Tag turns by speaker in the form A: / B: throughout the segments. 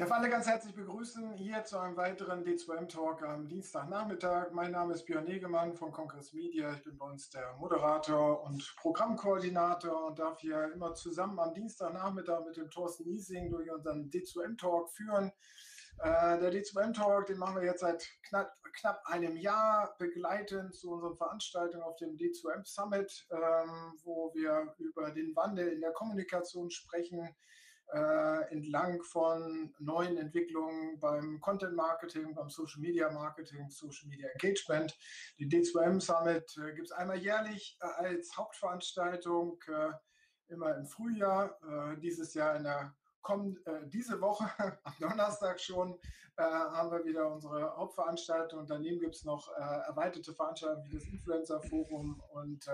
A: Darf alle ganz herzlich begrüßen hier zu einem weiteren D2M Talk am Dienstagnachmittag. Mein Name ist Björn Negemann von Congress Media. Ich bin bei uns der Moderator und Programmkoordinator und darf hier immer zusammen am Dienstagnachmittag mit dem Thorsten Niesing durch unseren D2M Talk führen. Äh, der D2M Talk, den machen wir jetzt seit knapp, knapp einem Jahr begleitend zu unseren Veranstaltungen auf dem D2M Summit, ähm, wo wir über den Wandel in der Kommunikation sprechen äh, entlang von neuen Entwicklungen beim Content Marketing, beim Social Media Marketing, Social Media Engagement. Die D2M Summit äh, gibt es einmal jährlich äh, als Hauptveranstaltung, äh, immer im Frühjahr, äh, dieses Jahr in der kommen äh, diese Woche am Donnerstag schon äh, haben wir wieder unsere Hauptveranstaltung. Daneben gibt es noch äh, erweiterte Veranstaltungen wie das Influencer Forum und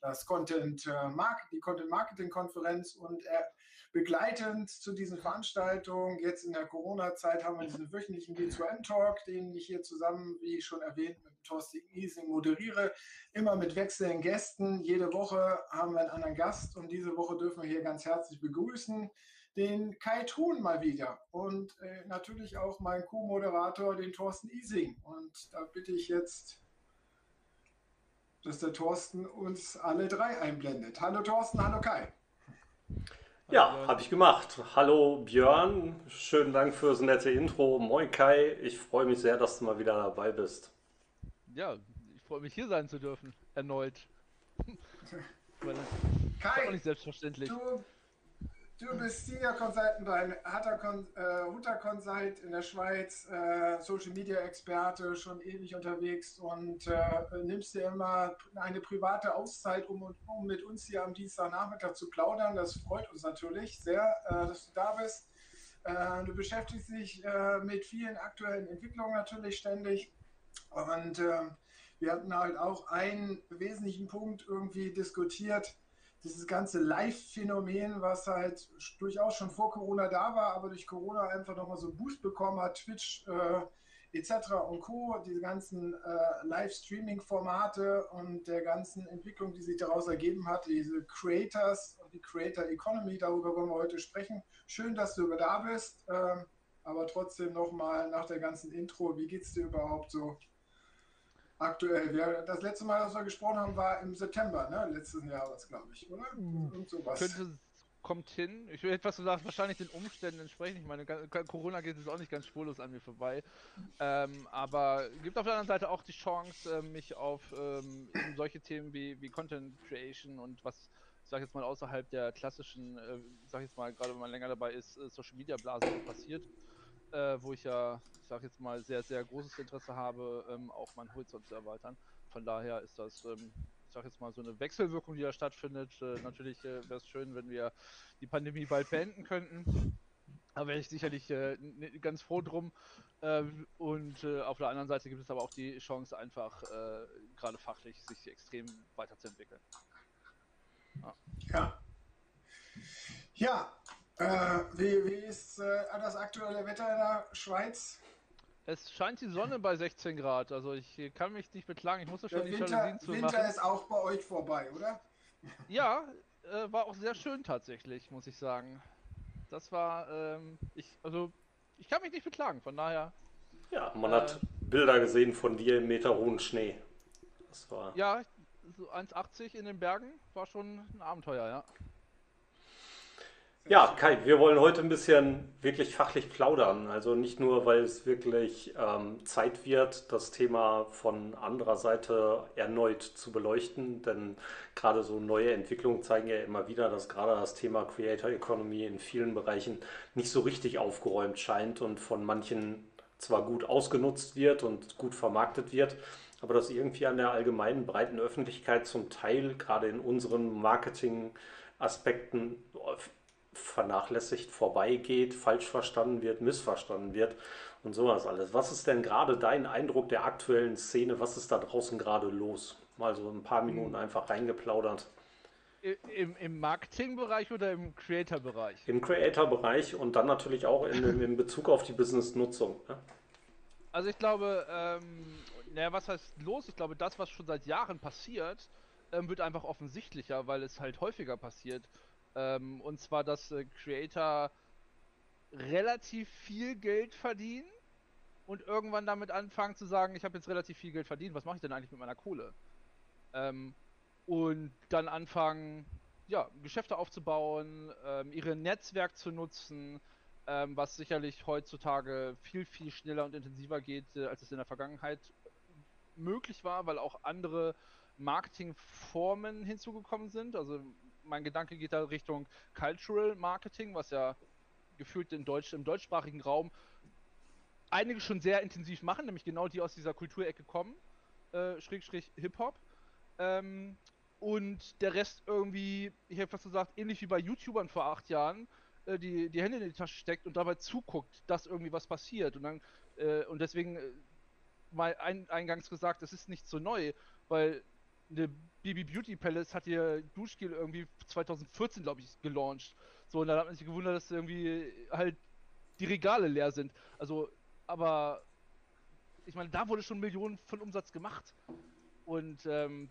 A: das Content Market, die Content Marketing Konferenz und begleitend zu diesen Veranstaltungen, jetzt in der Corona-Zeit, haben wir diesen wöchentlichen D2M-Talk, den ich hier zusammen, wie schon erwähnt, mit Thorsten Ising moderiere, immer mit wechselnden Gästen. Jede Woche haben wir einen anderen Gast und diese Woche dürfen wir hier ganz herzlich begrüßen den Kai Thun mal wieder und äh, natürlich auch meinen Co-Moderator, den Thorsten Ising. Und da bitte ich jetzt, dass der Thorsten uns alle drei einblendet. Hallo Thorsten, hallo Kai.
B: Ja, habe ich gemacht. Hallo Björn, schönen Dank fürs nette Intro. Moin Kai, ich freue mich sehr, dass du mal wieder dabei bist.
C: Ja, ich freue mich hier sein zu dürfen, erneut.
A: Kai, auch nicht selbstverständlich. Du, du bist Senior Consultant bei Hutter, Con, äh, Hutter Consult in der Schweiz, äh, Social Media Experte, schon ewig unterwegs und äh, nimmst dir immer eine private Auszeit, um, um mit uns hier am Dienstagnachmittag zu plaudern. Das freut uns natürlich sehr, äh, dass du da bist. Äh, du beschäftigst dich äh, mit vielen aktuellen Entwicklungen natürlich ständig und wir hatten halt auch einen wesentlichen Punkt irgendwie diskutiert dieses ganze Live-Phänomen, was halt durchaus schon vor Corona da war, aber durch Corona einfach nochmal so einen Boost bekommen hat, Twitch äh, etc. und Co., diese ganzen äh, Live-Streaming-Formate und der ganzen Entwicklung, die sich daraus ergeben hat, diese Creators und die Creator Economy, darüber wollen wir heute sprechen. Schön, dass du da bist, äh, aber trotzdem nochmal nach der ganzen Intro, wie geht es dir überhaupt so? Aktuell. Wir, das letzte Mal, als wir gesprochen haben, war im September, ne? letzten Jahres, glaube ich, oder?
C: Hm. Irgend sowas. Könnte, kommt hin. Ich will etwas gesagt, wahrscheinlich den Umständen entsprechend. Ich meine, Corona geht jetzt auch nicht ganz spurlos an mir vorbei. Ähm, aber gibt auf der anderen Seite auch die Chance, äh, mich auf ähm, solche Themen wie, wie Content Creation und was, ich sag jetzt mal, außerhalb der klassischen, äh, sag ich jetzt mal, gerade wenn man länger dabei ist, äh, Social Media Blase passiert, äh, wo ich ja, ich sag jetzt mal, sehr, sehr großes Interesse habe, ähm, auch meinen Horizont zu erweitern. Von daher ist das, ähm, ich sag jetzt mal, so eine Wechselwirkung, die da stattfindet. Äh, natürlich äh, wäre es schön, wenn wir die Pandemie bald beenden könnten. Da wäre ich sicherlich äh, ganz froh drum. Ähm, und äh, auf der anderen Seite gibt es aber auch die Chance, einfach äh, gerade fachlich sich extrem weiterzuentwickeln.
A: Ja. Ja, ja äh, wie, wie ist äh, das aktuelle Wetter in der Schweiz?
C: Es scheint die Sonne bei 16 Grad, also ich kann mich nicht beklagen. Ich musste schon
A: Der die Winter, Jalousien zu Winter ist auch bei euch vorbei, oder?
C: Ja, äh, war auch sehr schön tatsächlich, muss ich sagen. Das war, ähm, ich, also ich kann mich nicht beklagen, von daher.
B: Ja, man hat äh, Bilder gesehen von dir im Meter hohen Schnee.
C: Das war. Ja, so 1,80 in den Bergen war schon ein Abenteuer, ja.
B: Ja, Kai, wir wollen heute ein bisschen wirklich fachlich plaudern. Also nicht nur, weil es wirklich ähm, Zeit wird, das Thema von anderer Seite erneut zu beleuchten, denn gerade so neue Entwicklungen zeigen ja immer wieder, dass gerade das Thema Creator Economy in vielen Bereichen nicht so richtig aufgeräumt scheint und von manchen zwar gut ausgenutzt wird und gut vermarktet wird, aber dass irgendwie an der allgemeinen breiten Öffentlichkeit zum Teil gerade in unseren Marketing-Aspekten vernachlässigt vorbeigeht, falsch verstanden wird, missverstanden wird und sowas alles. Was ist denn gerade dein Eindruck der aktuellen Szene? Was ist da draußen gerade los? Mal so ein paar Minuten hm. einfach reingeplaudert.
C: Im, Im Marketingbereich oder im Creator-Bereich?
B: Im Creator-Bereich und dann natürlich auch in, in Bezug auf die Business-Nutzung. Ne?
C: Also ich glaube, ähm, naja, was heißt los? Ich glaube, das, was schon seit Jahren passiert, ähm, wird einfach offensichtlicher, weil es halt häufiger passiert. Ähm, und zwar, dass äh, Creator relativ viel Geld verdienen und irgendwann damit anfangen zu sagen, ich habe jetzt relativ viel Geld verdient, was mache ich denn eigentlich mit meiner Kohle? Ähm, und dann anfangen, ja, Geschäfte aufzubauen, ähm, ihre Netzwerk zu nutzen, ähm, was sicherlich heutzutage viel, viel schneller und intensiver geht, äh, als es in der Vergangenheit möglich war, weil auch andere Marketingformen hinzugekommen sind. Also mein Gedanke geht da Richtung Cultural Marketing, was ja gefühlt in Deutsch, im deutschsprachigen Raum einige schon sehr intensiv machen, nämlich genau die aus dieser Kulturecke kommen, äh, Schrägstrich Hip-Hop. Ähm, und der Rest irgendwie, ich hätte fast gesagt, ähnlich wie bei YouTubern vor acht Jahren, äh, die, die Hände in die Tasche steckt und dabei zuguckt, dass irgendwie was passiert. Und dann, äh, und deswegen äh, mal ein, eingangs gesagt, es ist nicht so neu, weil eine BB Beauty Palace hat ihr Duschgel irgendwie 2014, glaube ich, gelauncht. So, und dann hat man sich gewundert, dass irgendwie halt die Regale leer sind. Also, aber ich meine, da wurde schon Millionen von Umsatz gemacht. Und ähm,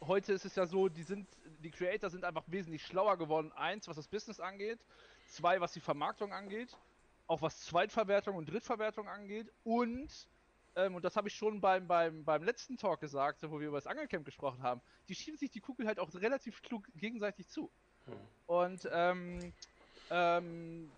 C: heute ist es ja so, die sind, die Creator sind einfach wesentlich schlauer geworden. Eins, was das Business angeht, zwei, was die Vermarktung angeht, auch was Zweitverwertung und Drittverwertung angeht und ähm, und das habe ich schon beim, beim, beim letzten Talk gesagt, wo wir über das Angelcamp gesprochen haben, die schieben sich die Kugel halt auch relativ klug gegenseitig zu. Hm. Und ähm, ähm,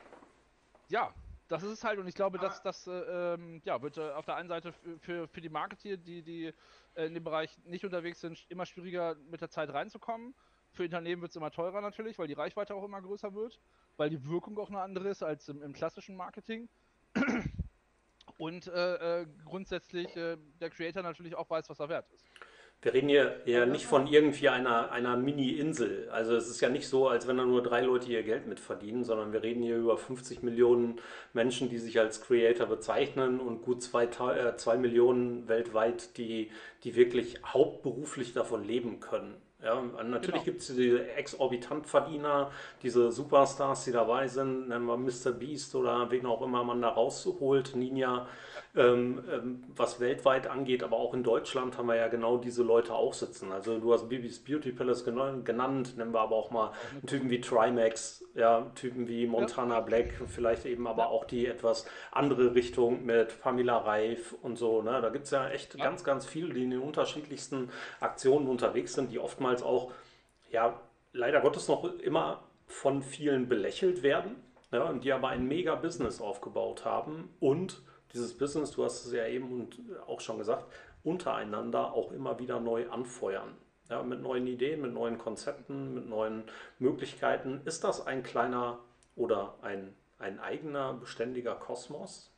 C: ja, das ist es halt und ich glaube, dass das äh, ähm, ja, wird äh, auf der einen Seite für, für die Marketeer, die, die äh, in dem Bereich nicht unterwegs sind, immer schwieriger mit der Zeit reinzukommen. Für Unternehmen wird es immer teurer natürlich, weil die Reichweite auch immer größer wird, weil die Wirkung auch eine andere ist als im, im klassischen Marketing. Und äh, äh, grundsätzlich äh, der Creator natürlich auch weiß, was er wert ist.
B: Wir reden hier ja nicht von irgendwie einer, einer Mini-Insel. Also es ist ja nicht so, als wenn da nur drei Leute ihr Geld mit verdienen, sondern wir reden hier über 50 Millionen Menschen, die sich als Creator bezeichnen und gut zwei, äh, zwei Millionen weltweit, die, die wirklich hauptberuflich davon leben können. Ja, natürlich genau. gibt es diese exorbitant Verdiener, diese Superstars, die dabei sind, nennen wir Mr. Beast oder wen auch immer man da rausholt, Ninja, ähm, ähm, was weltweit angeht, aber auch in Deutschland haben wir ja genau diese Leute auch sitzen. Also du hast Bibis Beauty Palace genannt, nennen wir aber auch mal Typen wie Trimax, ja, Typen wie Montana ja. Black, vielleicht eben aber ja. auch die etwas andere Richtung mit Pamela Reif und so. Ne? Da gibt es ja echt ja. ganz, ganz viele, die in den unterschiedlichsten Aktionen unterwegs sind, die oftmals auch, ja, leider Gottes noch immer von vielen belächelt werden. Ja, und die aber ein mega Business aufgebaut haben und dieses Business, du hast es ja eben auch schon gesagt, untereinander auch immer wieder neu anfeuern. Ja, mit neuen Ideen, mit neuen Konzepten, mit neuen Möglichkeiten. Ist das ein kleiner oder ein, ein eigener beständiger Kosmos?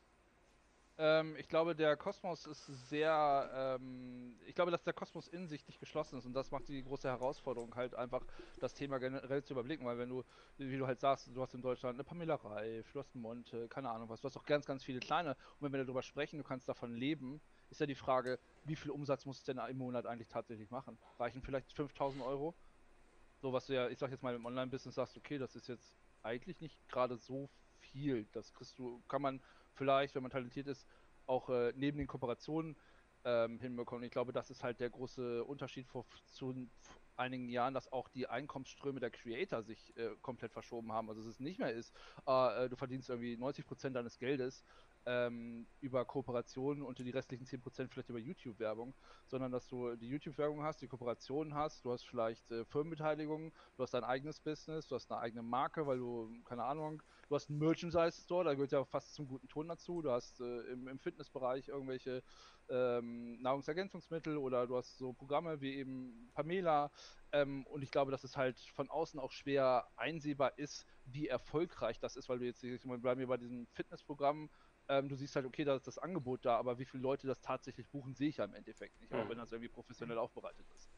C: Ähm, ich glaube, der Kosmos ist sehr. Ähm, ich glaube, dass der Kosmos in sich nicht geschlossen ist und das macht die große Herausforderung, halt einfach das Thema generell zu überblicken, weil wenn du, wie du halt sagst, du hast in Deutschland eine Pamela Reif, du hast einen Monte, keine Ahnung was, du hast auch ganz, ganz viele kleine und wenn wir darüber sprechen, du kannst davon leben, ist ja die Frage, wie viel Umsatz muss es denn im Monat eigentlich tatsächlich machen? Reichen vielleicht 5000 Euro? So was du ja, ich sag jetzt mal im Online-Business sagst, okay, das ist jetzt eigentlich nicht gerade so viel. Das kriegst du, kann man vielleicht, wenn man talentiert ist, auch äh, neben den Kooperationen ähm, hinbekommen. Ich glaube, das ist halt der große Unterschied vor, zu einigen Jahren, dass auch die Einkommensströme der Creator sich äh, komplett verschoben haben. Also es nicht mehr ist, äh, du verdienst irgendwie 90% deines Geldes ähm, über Kooperationen und die restlichen 10% vielleicht über YouTube-Werbung, sondern dass du die YouTube-Werbung hast, die Kooperationen hast, du hast vielleicht äh, Firmenbeteiligung, du hast dein eigenes Business, du hast eine eigene Marke, weil du, keine Ahnung, du hast einen Merchandise-Store, da gehört ja fast zum guten Ton dazu, du hast äh, im, im Fitnessbereich irgendwelche ähm, Nahrungsergänzungsmittel oder du hast so Programme wie eben Pamela. Ähm, und ich glaube, dass es halt von außen auch schwer einsehbar ist, wie erfolgreich das ist, weil du jetzt, ich bleiben wir bei diesem Fitnessprogramm, ähm, du siehst halt, okay, da ist das Angebot da, aber wie viele Leute das tatsächlich buchen, sehe ich ja im Endeffekt nicht, mhm. auch wenn das irgendwie professionell aufbereitet ist.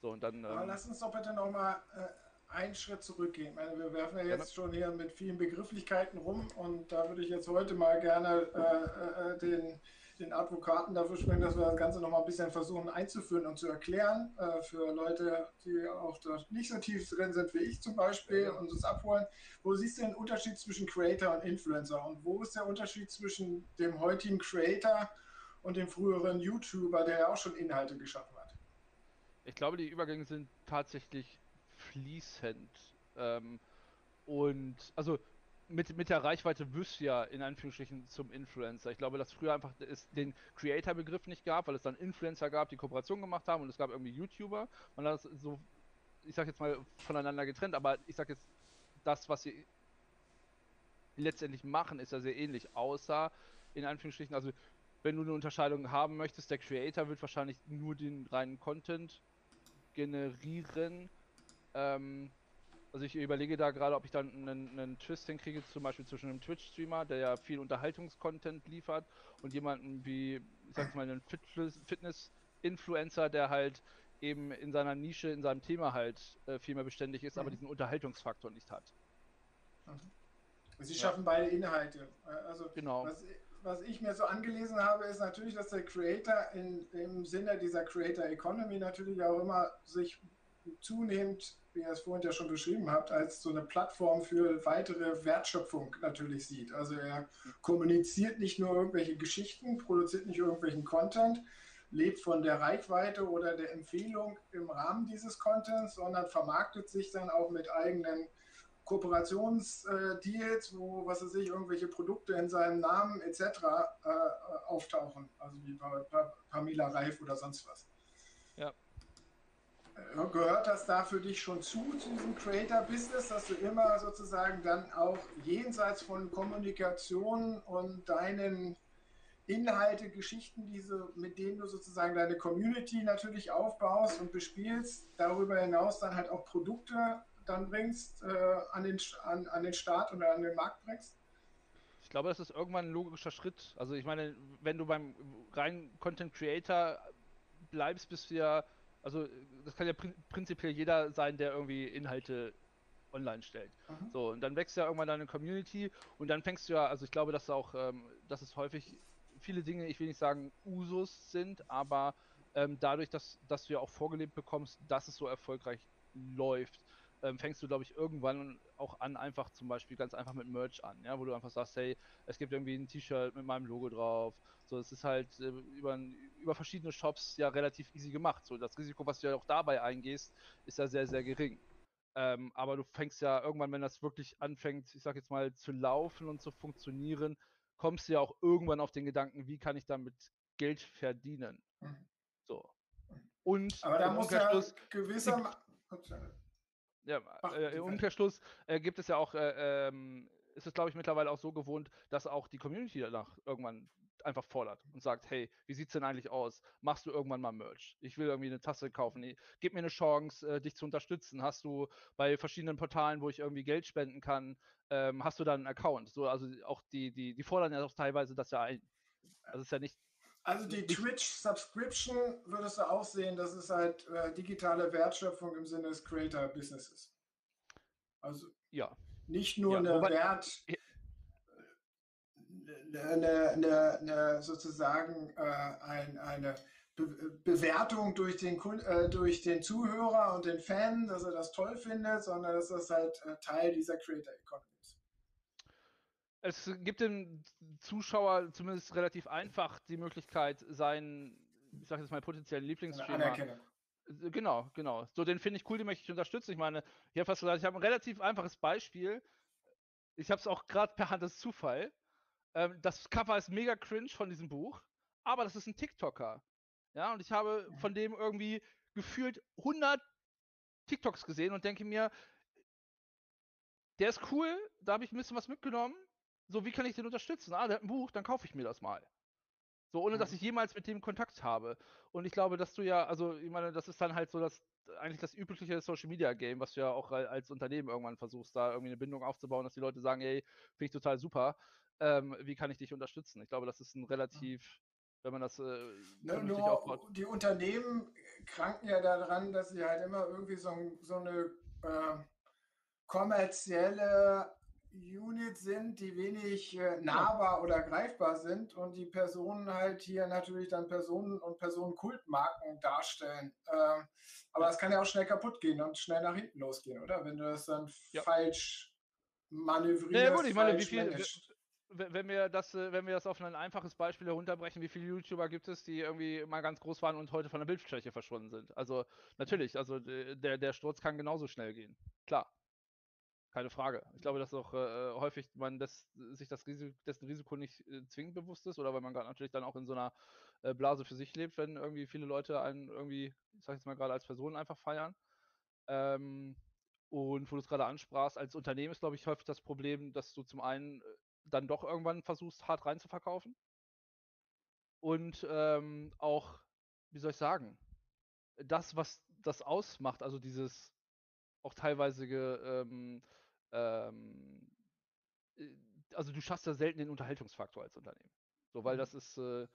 C: So, und dann.
A: Ähm, lass uns doch bitte nochmal äh, einen Schritt zurückgehen. Meine, wir werfen ja jetzt ja. schon hier mit vielen Begrifflichkeiten rum und da würde ich jetzt heute mal gerne äh, äh, den den Advokaten dafür sprechen, dass wir das Ganze nochmal ein bisschen versuchen einzuführen und zu erklären äh, für Leute, die auch dort nicht so tief drin sind wie ich zum Beispiel und uns abholen. Wo siehst du den Unterschied zwischen Creator und Influencer und wo ist der Unterschied zwischen dem heutigen Creator und dem früheren YouTuber, der ja auch schon Inhalte geschaffen hat?
C: Ich glaube, die Übergänge sind tatsächlich fließend. Ähm, und also mit, mit der Reichweite wirst du ja in Anführungsstrichen zum Influencer. Ich glaube, dass früher einfach es den Creator-Begriff nicht gab, weil es dann Influencer gab, die Kooperation gemacht haben und es gab irgendwie YouTuber. Man hat das so, ich sag jetzt mal, voneinander getrennt, aber ich sag jetzt, das, was sie letztendlich machen, ist ja sehr ähnlich, außer in Anführungsstrichen, also wenn du eine Unterscheidung haben möchtest, der Creator wird wahrscheinlich nur den reinen Content generieren. Ähm, also ich überlege da gerade, ob ich dann einen, einen Twist hinkriege, zum Beispiel zwischen einem Twitch-Streamer, der ja viel Unterhaltungskontent liefert, und jemanden wie, ich sag's mal, einen Fitness-Influencer, der halt eben in seiner Nische, in seinem Thema halt äh, viel mehr beständig ist, mhm. aber diesen Unterhaltungsfaktor nicht hat.
A: Mhm. Sie schaffen ja. beide Inhalte. Also genau. was, was, ich mir so angelesen habe, ist natürlich, dass der Creator in, im Sinne dieser Creator Economy natürlich auch immer sich zunehmend wie ihr es vorhin ja schon beschrieben habt, als so eine Plattform für weitere Wertschöpfung natürlich sieht. Also er kommuniziert nicht nur irgendwelche Geschichten, produziert nicht irgendwelchen Content, lebt von der Reichweite oder der Empfehlung im Rahmen dieses Contents, sondern vermarktet sich dann auch mit eigenen Kooperationsdeals, wo, was weiß ich, irgendwelche Produkte in seinem Namen etc. Äh, auftauchen, also wie bei Pamela Reif oder sonst was.
C: Ja,
A: gehört das da für dich schon zu, zu diesem Creator-Business, dass du immer sozusagen dann auch jenseits von Kommunikation und deinen Inhalte, Geschichten, diese, mit denen du sozusagen deine Community natürlich aufbaust und bespielst, darüber hinaus dann halt auch Produkte dann bringst, äh, an, den, an, an den Start oder an den Markt bringst?
C: Ich glaube, das ist irgendwann ein logischer Schritt. Also ich meine, wenn du beim reinen Content Creator bleibst, bist du ja also das kann ja prin prinzipiell jeder sein, der irgendwie Inhalte online stellt. Mhm. So, und dann wächst ja irgendwann deine Community und dann fängst du ja, also ich glaube, dass auch, ähm, dass es häufig viele Dinge, ich will nicht sagen Usus sind, aber ähm, dadurch, dass, dass du ja auch vorgelebt bekommst, dass es so erfolgreich läuft, ähm, fängst du, glaube ich, irgendwann auch an, einfach zum Beispiel ganz einfach mit Merch an, ja, wo du einfach sagst, hey, es gibt irgendwie ein T-Shirt mit meinem Logo drauf. So, es ist halt äh, über, über verschiedene Shops ja relativ easy gemacht. So, das Risiko, was du ja auch dabei eingehst, ist ja sehr, sehr gering. Ähm, aber du fängst ja irgendwann, wenn das wirklich anfängt, ich sag jetzt mal, zu laufen und zu funktionieren, kommst du ja auch irgendwann auf den Gedanken, wie kann ich damit Geld verdienen. Mhm. So. Und
A: aber da muss ja gewisser
C: ja, äh, im Umkehrschluss äh, gibt es ja auch, äh, ähm, ist es glaube ich mittlerweile auch so gewohnt, dass auch die Community danach irgendwann einfach fordert und sagt, hey, wie sieht's denn eigentlich aus? Machst du irgendwann mal Merch? Ich will irgendwie eine Tasse kaufen. Gib mir eine Chance, äh, dich zu unterstützen. Hast du bei verschiedenen Portalen, wo ich irgendwie Geld spenden kann, ähm, hast du dann einen Account? So, also auch die, die, die fordern ja auch teilweise das ja ein. Das ist ja nicht
A: also die Twitch-Subscription würdest du auch sehen, das ist halt äh, digitale Wertschöpfung im Sinne des Creator-Businesses. Also
C: ja.
A: nicht nur ja, eine Wert, äh, eine, eine, eine sozusagen äh, ein, eine Be Bewertung durch den, äh, durch den Zuhörer und den Fan, dass er das toll findet, sondern dass das halt äh, Teil dieser Creator Economy
C: es gibt dem Zuschauer zumindest relativ einfach die Möglichkeit, seinen, ich sag jetzt mal, potenziellen Lieblingsstreamer. Genau, genau. So, den finde ich cool, den möchte ich unterstützen. Ich meine, ich habe fast gesagt, ich habe ein relativ einfaches Beispiel. Ich habe es auch gerade per Hand des Zufall. Ähm, das Cover ist mega cringe von diesem Buch, aber das ist ein TikToker. Ja, und ich habe von dem irgendwie gefühlt 100 TikToks gesehen und denke mir, der ist cool, da habe ich ein bisschen was mitgenommen so, wie kann ich den unterstützen? Ah, der hat ein Buch, dann kaufe ich mir das mal. So, ohne dass mhm. ich jemals mit dem Kontakt habe. Und ich glaube, dass du ja, also, ich meine, das ist dann halt so das, eigentlich das übliche Social Media Game, was du ja auch als Unternehmen irgendwann versuchst, da irgendwie eine Bindung aufzubauen, dass die Leute sagen, ey, finde ich total super. Ähm, wie kann ich dich unterstützen? Ich glaube, das ist ein relativ, wenn man das äh,
A: ne, nur aufbaut. Die Unternehmen kranken ja daran, dass sie halt immer irgendwie so, so eine äh, kommerzielle Units sind, die wenig äh, nahbar oder greifbar sind und die Personen halt hier natürlich dann Personen und Personenkultmarken darstellen. Ähm, aber es kann ja auch schnell kaputt gehen und schnell nach hinten losgehen, oder? Wenn du das dann ja. falsch manövrierst. Ja, gut,
C: ich meine, wie viel, wenn wir das, äh, wenn wir das auf ein einfaches Beispiel herunterbrechen, wie viele YouTuber gibt es, die irgendwie mal ganz groß waren und heute von der Bildfläche verschwunden sind? Also natürlich, also der, der Sturz kann genauso schnell gehen. Klar. Keine Frage. Ich glaube, dass auch äh, häufig man das, sich das Risiko, dessen Risiko nicht äh, zwingend bewusst ist oder weil man gerade natürlich dann auch in so einer äh, Blase für sich lebt, wenn irgendwie viele Leute einen irgendwie, ich sag jetzt mal gerade als Person einfach feiern. Ähm, und wo du es gerade ansprachst, als Unternehmen ist, glaube ich, häufig das Problem, dass du zum einen äh, dann doch irgendwann versuchst, hart rein zu verkaufen. Und ähm, auch, wie soll ich sagen, das, was das ausmacht, also dieses auch teilweise ähm, ähm, äh, also du schaffst ja selten den Unterhaltungsfaktor als Unternehmen. So, weil mhm. das ist äh,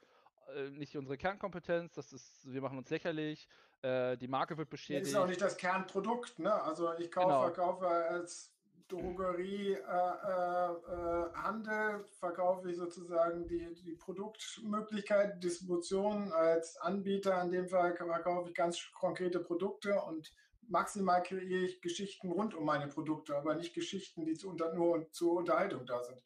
C: äh, nicht unsere Kernkompetenz, das ist, wir machen uns lächerlich, äh, die Marke wird beschädigt. Das
A: ist auch nicht das Kernprodukt, ne? Also ich kaufe, genau. verkaufe als Drogerie, äh, äh, Handel, verkaufe ich sozusagen die, die Produktmöglichkeit, Distribution als Anbieter. In dem Fall verkaufe ich ganz konkrete Produkte und maximal kreiere ich Geschichten rund um meine Produkte, aber nicht Geschichten, die zu unter, nur zur Unterhaltung da sind.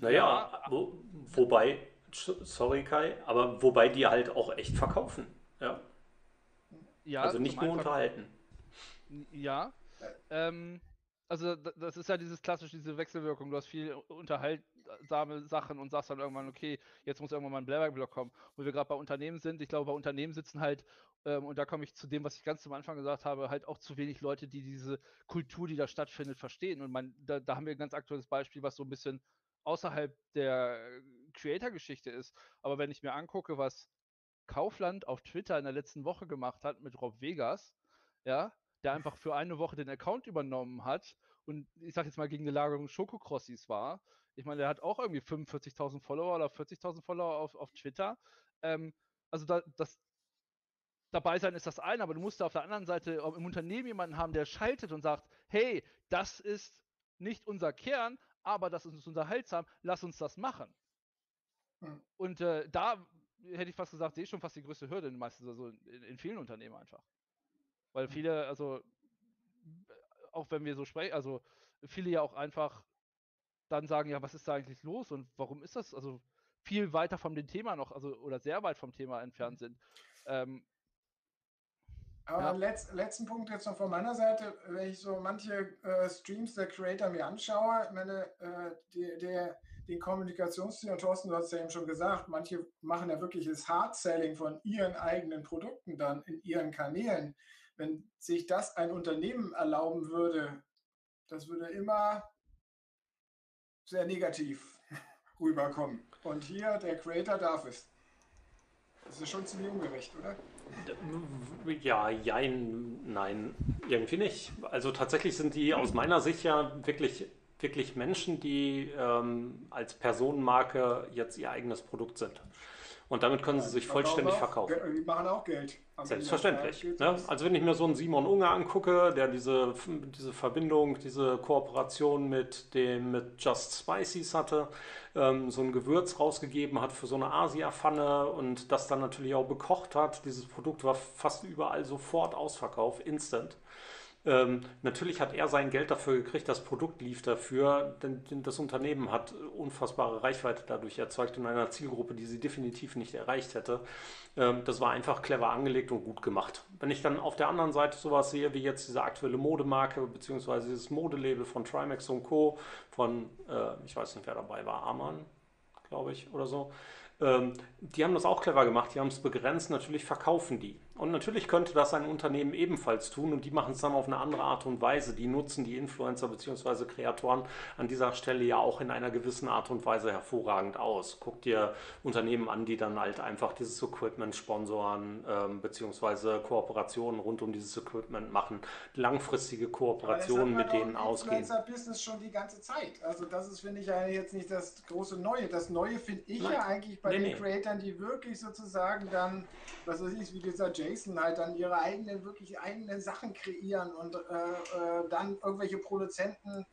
B: Naja, wo, wobei, sorry Kai, aber wobei die halt auch echt verkaufen. Ja. ja also nicht nur unterhalten.
C: Ja. Ähm, also das ist ja dieses klassische, diese Wechselwirkung. Du hast viel unterhaltsame Sachen und sagst dann irgendwann, okay, jetzt muss irgendwann mal ein Blairback-Block kommen. Wo wir gerade bei Unternehmen sind, ich glaube, bei Unternehmen sitzen halt ähm, und da komme ich zu dem, was ich ganz zum Anfang gesagt habe, halt auch zu wenig Leute, die diese Kultur, die da stattfindet, verstehen. Und man, da, da haben wir ein ganz aktuelles Beispiel, was so ein bisschen außerhalb der Creator-Geschichte ist. Aber wenn ich mir angucke, was Kaufland auf Twitter in der letzten Woche gemacht hat mit Rob Vegas, ja, der einfach für eine Woche den Account übernommen hat und ich sag jetzt mal gegen eine Lagerung Schokokrossis war. Ich meine, der hat auch irgendwie 45.000 Follower oder 40.000 Follower auf, auf Twitter. Ähm, also da, das, dabei sein ist das eine, aber du musst da auf der anderen Seite im Unternehmen jemanden haben, der schaltet und sagt, hey, das ist nicht unser Kern, aber das ist unterhaltsam, lass uns das machen. Hm. Und äh, da hätte ich fast gesagt, sehe ich schon fast die größte Hürde meistens also in, in, vielen Unternehmen einfach. Weil hm. viele, also auch wenn wir so sprechen, also viele ja auch einfach dann sagen, ja, was ist da eigentlich los und warum ist das, also viel weiter von dem Thema noch, also oder sehr weit vom Thema entfernt hm. sind. Ähm,
A: aber ja. letz, letzten Punkt jetzt noch von meiner Seite, wenn ich so manche äh, Streams der Creator mir anschaue, meine, äh, die, der, den Kommunikationsstil, und Thorsten, du hast ja eben schon gesagt, manche machen ja wirklich das Hard-Selling von ihren eigenen Produkten dann in ihren Kanälen. Wenn sich das ein Unternehmen erlauben würde, das würde immer sehr negativ rüberkommen. Und hier, der Creator darf es. Das ist schon ziemlich ungerecht, oder?
B: Ja, jein, nein, irgendwie nicht. Also tatsächlich sind die aus meiner Sicht ja wirklich, wirklich Menschen, die ähm, als Personenmarke jetzt ihr eigenes Produkt sind. Und damit können sie sich vollständig verkaufen.
A: Die machen auch Geld.
B: Selbstverständlich. Ne? Also wenn ich mir so einen Simon Unger angucke, der diese, diese Verbindung, diese Kooperation mit dem mit Just Spices hatte, ähm, so ein Gewürz rausgegeben hat für so eine Asia-Pfanne und das dann natürlich auch bekocht hat. Dieses Produkt war fast überall sofort Ausverkauf, instant. Ähm, natürlich hat er sein Geld dafür gekriegt, das Produkt lief dafür, denn, denn, das Unternehmen hat unfassbare Reichweite dadurch erzeugt in einer Zielgruppe, die sie definitiv nicht erreicht hätte. Ähm, das war einfach clever angelegt und gut gemacht. Wenn ich dann auf der anderen Seite sowas sehe, wie jetzt diese aktuelle Modemarke, beziehungsweise dieses Modelabel von Trimax und Co., von, äh, ich weiß nicht, wer dabei war, Amann, glaube ich, oder so, ähm, die haben das auch clever gemacht, die haben es begrenzt, natürlich verkaufen die. Und natürlich könnte das ein Unternehmen ebenfalls tun und die machen es dann auf eine andere Art und Weise. Die nutzen die Influencer bzw. Kreatoren an dieser Stelle ja auch in einer gewissen Art und Weise hervorragend aus. Guck dir Unternehmen an, die dann halt einfach dieses Equipment sponsoren ähm, bzw. Kooperationen rund um dieses Equipment machen, langfristige Kooperationen mit denen ausgehen.
A: Influencer-Business schon die ganze Zeit. Also das ist, finde ich, jetzt nicht das große Neue. Das Neue finde ich Nein. ja eigentlich bei nee, den nee. Creatoren, die wirklich sozusagen dann, was weiß ich, wie dieser Jay Jason halt dann ihre eigenen, wirklich eigenen Sachen kreieren und äh, äh, dann irgendwelche Produzenten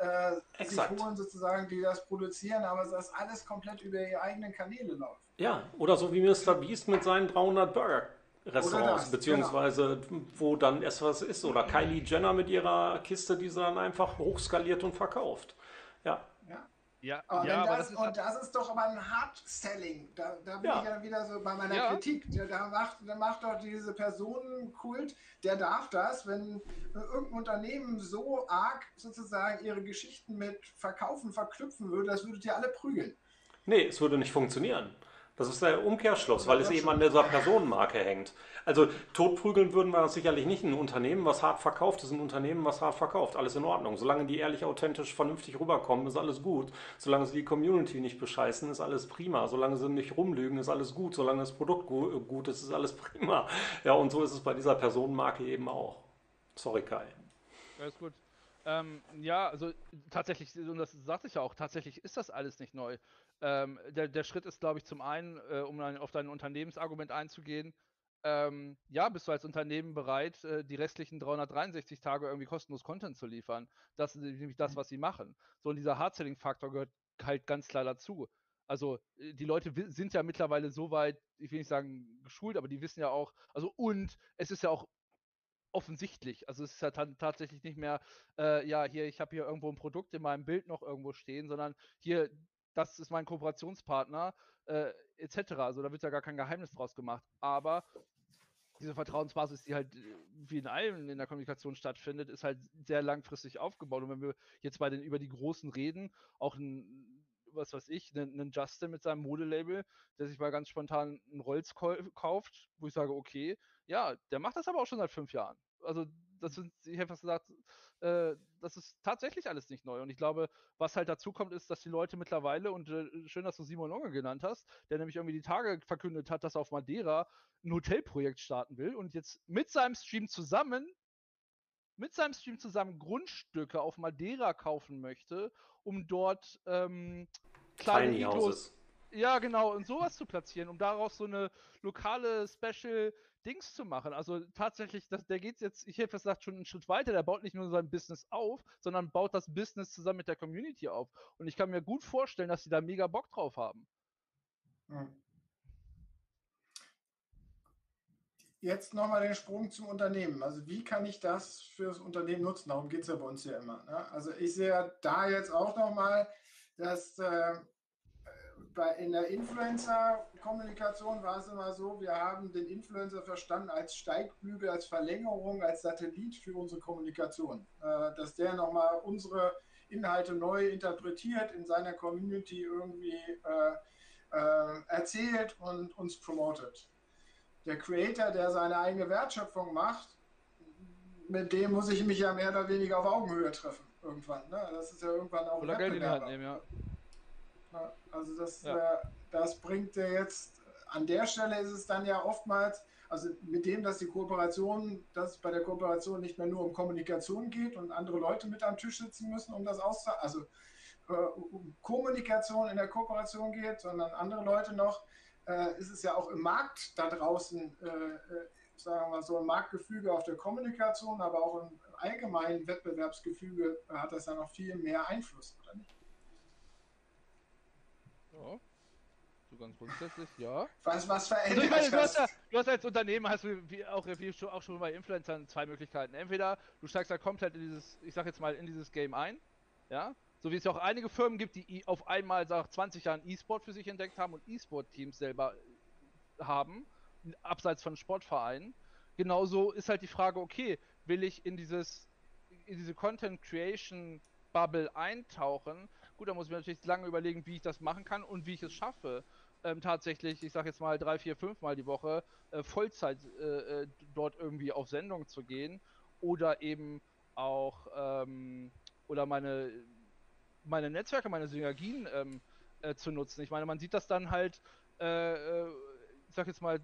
A: äh, sich holen sozusagen, die das produzieren, aber das alles komplett über ihre eigenen Kanäle läuft.
B: Ja, oder so wie Mr. Beast mit seinen 300 Burger. Restaurants, das, beziehungsweise genau. wo dann erst was ist. Oder Kylie Jenner mit ihrer Kiste, die sie dann einfach hochskaliert und verkauft. Ja.
A: Ja, aber ja, das, das und das ist doch aber ein Hard-Selling. Da, da bin ja. ich ja wieder so bei meiner ja. Kritik. Da macht, da macht doch diese Personenkult, der darf das, wenn irgendein Unternehmen so arg sozusagen ihre Geschichten mit Verkaufen verknüpfen würde, das würdet ihr alle prügeln.
B: Nee, es würde nicht funktionieren. Das ist der Umkehrschluss, weil es eben an dieser Personenmarke hängt. Also totprügeln würden wir sicherlich nicht ein Unternehmen, was hart verkauft, ist ein Unternehmen, was hart verkauft. Alles in Ordnung. Solange die ehrlich, authentisch, vernünftig rüberkommen, ist alles gut. Solange sie die Community nicht bescheißen, ist alles prima. Solange sie nicht rumlügen, ist alles gut. Solange das Produkt gut ist, ist alles prima. Ja, und so ist es bei dieser Personenmarke eben auch. Sorry, Kai.
C: Alles gut. Ähm, ja, also tatsächlich, und das sagte ich ja auch, tatsächlich ist das alles nicht neu. Ähm, der, der Schritt ist, glaube ich, zum einen, äh, um dann auf dein Unternehmensargument einzugehen, ähm, ja, bist du als Unternehmen bereit, äh, die restlichen 363 Tage irgendwie kostenlos Content zu liefern? Das ist nämlich das, mhm. was sie machen. So, und dieser Hard-Selling-Faktor gehört halt ganz klar dazu. Also, äh, die Leute sind ja mittlerweile so weit, ich will nicht sagen geschult, aber die wissen ja auch, also, und es ist ja auch offensichtlich. Also es ist ja tatsächlich nicht mehr, äh, ja, hier, ich habe hier irgendwo ein Produkt in meinem Bild noch irgendwo stehen, sondern hier, das ist mein Kooperationspartner, äh, etc. Also da wird ja gar kein Geheimnis draus gemacht. Aber diese Vertrauensbasis, die halt äh, wie in allem in der Kommunikation stattfindet, ist halt sehr langfristig aufgebaut. Und wenn wir jetzt bei den über die Großen reden, auch ein, was weiß ich, einen, Justin mit seinem Modelabel, der sich mal ganz spontan einen Rolls kauft, wo ich sage, okay, ja, der macht das aber auch schon seit fünf Jahren. Also das sind, ich habe fast gesagt, äh, das ist tatsächlich alles nicht neu. Und ich glaube, was halt dazu kommt, ist, dass die Leute mittlerweile, und äh, schön, dass du Simon Lange genannt hast, der nämlich irgendwie die Tage verkündet hat, dass er auf Madeira ein Hotelprojekt starten will und jetzt mit seinem Stream zusammen mit seinem Stream zusammen Grundstücke auf Madeira kaufen möchte, um dort ähm, kleine Tiny ja genau, und sowas zu platzieren, um daraus so eine lokale Special Dings zu machen. Also tatsächlich, das, der geht jetzt, ich hätte gesagt, schon einen Schritt weiter. Der baut nicht nur sein Business auf, sondern baut das Business zusammen mit der Community auf. Und ich kann mir gut vorstellen, dass sie da mega Bock drauf haben. Hm.
A: Jetzt nochmal den Sprung zum Unternehmen. Also wie kann ich das für das Unternehmen nutzen? Darum geht es ja bei uns ja immer. Ne? Also ich sehe da jetzt auch nochmal, dass äh, bei, in der Influencer-Kommunikation war es immer so, wir haben den Influencer verstanden als Steigbügel, als Verlängerung, als Satellit für unsere Kommunikation. Äh, dass der nochmal unsere Inhalte neu interpretiert, in seiner Community irgendwie äh, äh, erzählt und uns promotet. Der Creator, der seine eigene Wertschöpfung macht, mit dem muss ich mich ja mehr oder weniger auf Augenhöhe treffen irgendwann. Ne? Das ist ja irgendwann auch
C: Oder Geld in die Hand nehmen, ja.
A: Also das, ja. äh, das bringt er jetzt, an der Stelle ist es dann ja oftmals, also mit dem, dass die Kooperation, dass bei der Kooperation nicht mehr nur um Kommunikation geht und andere Leute mit am Tisch sitzen müssen, um das auszu, also äh, um Kommunikation in der Kooperation geht, sondern andere Leute noch, äh, ist es ja auch im Markt da draußen, äh, äh, sagen wir mal so, ein Marktgefüge auf der Kommunikation, aber auch im allgemeinen Wettbewerbsgefüge hat das ja noch viel mehr Einfluss, oder nicht?
C: Ja. So ganz grundsätzlich, ja.
A: Was, was verändert also
C: meine, du, hast ja, du hast als Unternehmen, hast du wie auch, wie schon, auch schon bei Influencern zwei Möglichkeiten. Entweder du steigst da komplett in dieses, ich sag jetzt mal, in dieses Game ein, ja, so wie es ja auch einige Firmen gibt, die auf einmal nach 20 Jahren E-Sport für sich entdeckt haben und E-Sport-Teams selber haben, abseits von Sportvereinen. Genauso ist halt die Frage, okay, will ich in dieses, in diese Content Creation Bubble eintauchen, Gut, da muss ich mir natürlich lange überlegen, wie ich das machen kann und wie ich es schaffe, ähm, tatsächlich, ich sage jetzt mal drei, vier, fünf Mal die Woche äh, Vollzeit äh, äh, dort irgendwie auf Sendung zu gehen oder eben auch ähm, oder meine meine Netzwerke, meine Synergien ähm, äh, zu nutzen. Ich meine, man sieht das dann halt, äh, äh, ich sag jetzt mal,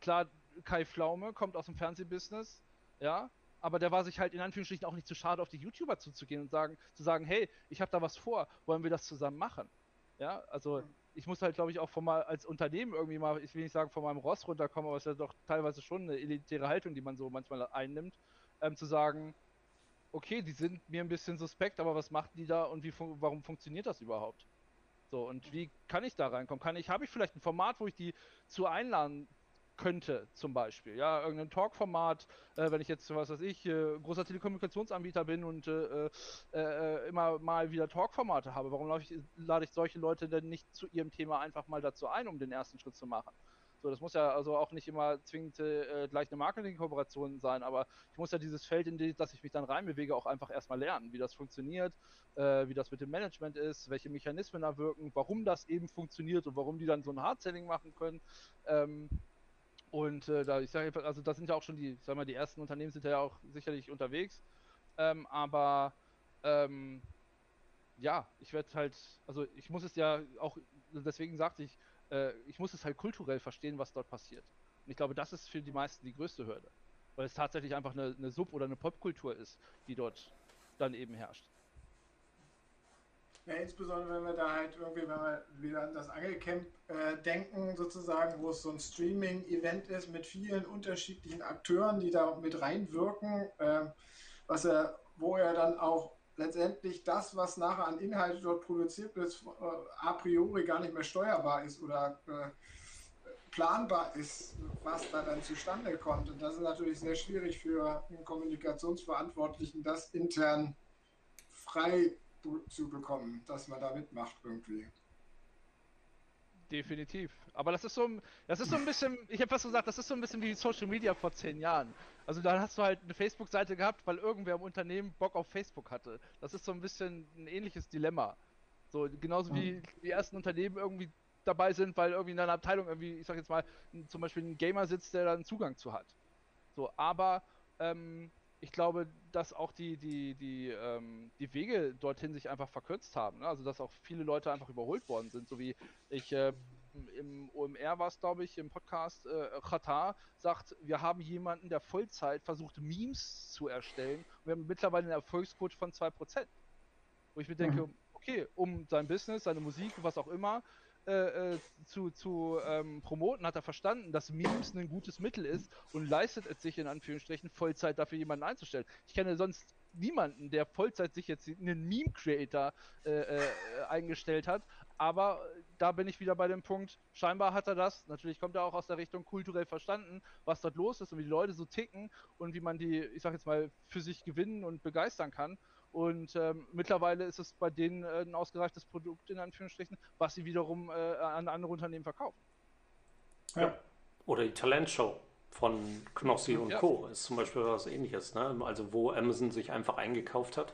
C: klar, Kai Pflaume kommt aus dem Fernsehbusiness, ja, aber der war sich halt in Anführungsstrichen auch nicht zu schade, auf die YouTuber zuzugehen und sagen, zu sagen, hey, ich habe da was vor, wollen wir das zusammen machen? Ja, also ich muss halt, glaube ich, auch von mal als Unternehmen irgendwie mal, ich will nicht sagen, von meinem Ross runterkommen, aber es ist ja doch teilweise schon eine elitäre Haltung, die man so manchmal einnimmt, ähm, zu sagen, okay, die sind mir ein bisschen suspekt, aber was machen die da und wie fun warum funktioniert das überhaupt? So, und wie kann ich da reinkommen? Kann ich, habe ich vielleicht ein Format, wo ich die zu einladen könnte, zum Beispiel. Ja, irgendein Talk-Format, äh, wenn ich jetzt, was weiß ich, äh, großer Telekommunikationsanbieter bin und äh, äh, äh immer mal wieder Talk-Formate habe, warum ich, lade ich solche Leute denn nicht zu ihrem Thema einfach mal dazu ein, um den ersten Schritt zu machen? So, das muss ja also auch nicht immer zwingend äh, gleich eine Marketing-Kooperation sein, aber ich muss ja dieses Feld, in das ich mich dann reinbewege, auch einfach erstmal lernen, wie das funktioniert, äh, wie das mit dem Management ist, welche Mechanismen da wirken, warum das eben funktioniert und warum die dann so ein Hard-Selling machen können. Ähm, und äh, da, ich sage, also da sind ja auch schon die, sag mal, die ersten Unternehmen sind ja auch sicherlich unterwegs. Ähm, aber ähm, ja, ich werde halt, also ich muss es ja auch, deswegen sagte ich, äh, ich muss es halt kulturell verstehen, was dort passiert. Und ich glaube, das ist für die meisten die größte Hürde. Weil es tatsächlich einfach eine, eine Sub- oder eine Popkultur ist, die dort dann eben herrscht.
A: Ja, insbesondere wenn wir da halt irgendwie, wenn wir wieder an das Angelcamp äh, denken, sozusagen, wo es so ein Streaming-Event ist mit vielen unterschiedlichen Akteuren, die da mit reinwirken, äh, was er, wo er dann auch letztendlich das, was nachher an Inhalte dort produziert wird, äh, a priori gar nicht mehr steuerbar ist oder äh, planbar ist, was da dann zustande kommt. Und das ist natürlich sehr schwierig für einen Kommunikationsverantwortlichen, das intern frei zu bekommen, dass man da mitmacht irgendwie.
C: Definitiv. Aber das ist so, das ist so ein bisschen, ich habe fast gesagt, das ist so ein bisschen wie Social Media vor zehn Jahren. Also da hast du halt eine Facebook-Seite gehabt, weil irgendwer im Unternehmen Bock auf Facebook hatte. Das ist so ein bisschen ein ähnliches Dilemma. So genauso wie mhm. die ersten Unternehmen irgendwie dabei sind, weil irgendwie in einer Abteilung irgendwie, ich sag jetzt mal, zum Beispiel ein Gamer sitzt, der da einen Zugang zu hat. So, aber ähm, ich glaube, dass auch die, die, die, ähm, die Wege dorthin sich einfach verkürzt haben. Ne? Also dass auch viele Leute einfach überholt worden sind, so wie ich äh, im OMR war es, glaube ich, im Podcast, äh, Qatar sagt, wir haben jemanden, der Vollzeit versucht, Memes zu erstellen. Und wir haben mittlerweile eine Erfolgsquote von 2%. Wo ich mir denke, mhm. okay, um sein Business, seine Musik, was auch immer, äh, äh, zu, zu ähm, promoten, hat er verstanden, dass Memes ein gutes Mittel ist und leistet es sich in Anführungsstrichen Vollzeit dafür jemanden einzustellen. Ich kenne sonst niemanden, der Vollzeit sich jetzt einen Meme-Creator äh, äh, eingestellt hat, aber da bin ich wieder bei dem Punkt, scheinbar hat er das, natürlich kommt er auch aus der Richtung kulturell verstanden, was dort los ist und wie die Leute so ticken und wie man die, ich sag jetzt mal, für sich gewinnen und begeistern kann. Und ähm, mittlerweile ist es bei denen äh, ein ausgereiftes Produkt in Anführungsstrichen, was sie wiederum äh, an andere Unternehmen verkaufen.
B: Ja. Oder die Talentshow von Knossi und ja. Co. ist zum Beispiel was ähnliches, ne? Also wo Amazon sich einfach eingekauft hat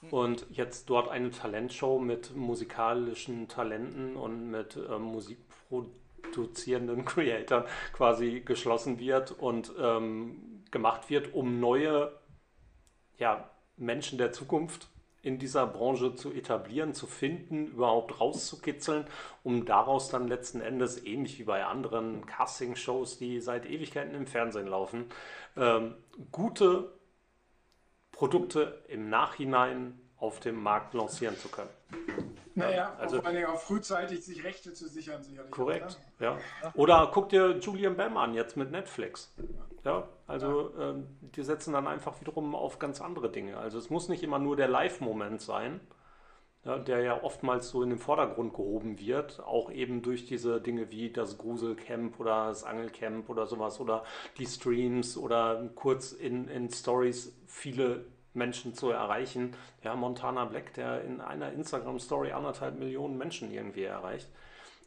B: hm. und jetzt dort eine Talentshow mit musikalischen Talenten und mit äh, musikproduzierenden Creatoren quasi geschlossen wird und ähm, gemacht wird, um neue ja, Menschen der Zukunft in dieser Branche zu etablieren, zu finden, überhaupt rauszukitzeln, um daraus dann letzten Endes, ähnlich wie bei anderen Casting-Shows, die seit Ewigkeiten im Fernsehen laufen, ähm, gute Produkte im Nachhinein auf dem Markt lancieren zu können.
A: Naja, also, vor Dingen auch frühzeitig sich Rechte zu sichern, sicherlich.
B: Korrekt, ne? ja. Oder guck dir Julian Bam an, jetzt mit Netflix. Ja, also ja. Ähm, die setzen dann einfach wiederum auf ganz andere Dinge. Also es muss nicht immer nur der Live-Moment sein, ja, der ja oftmals so in den Vordergrund gehoben wird, auch eben durch diese Dinge wie das Gruselcamp oder das Angelcamp oder sowas oder die Streams oder kurz in, in Stories viele Menschen zu erreichen. Ja, Montana Black, der in einer Instagram-Story anderthalb Millionen Menschen irgendwie erreicht,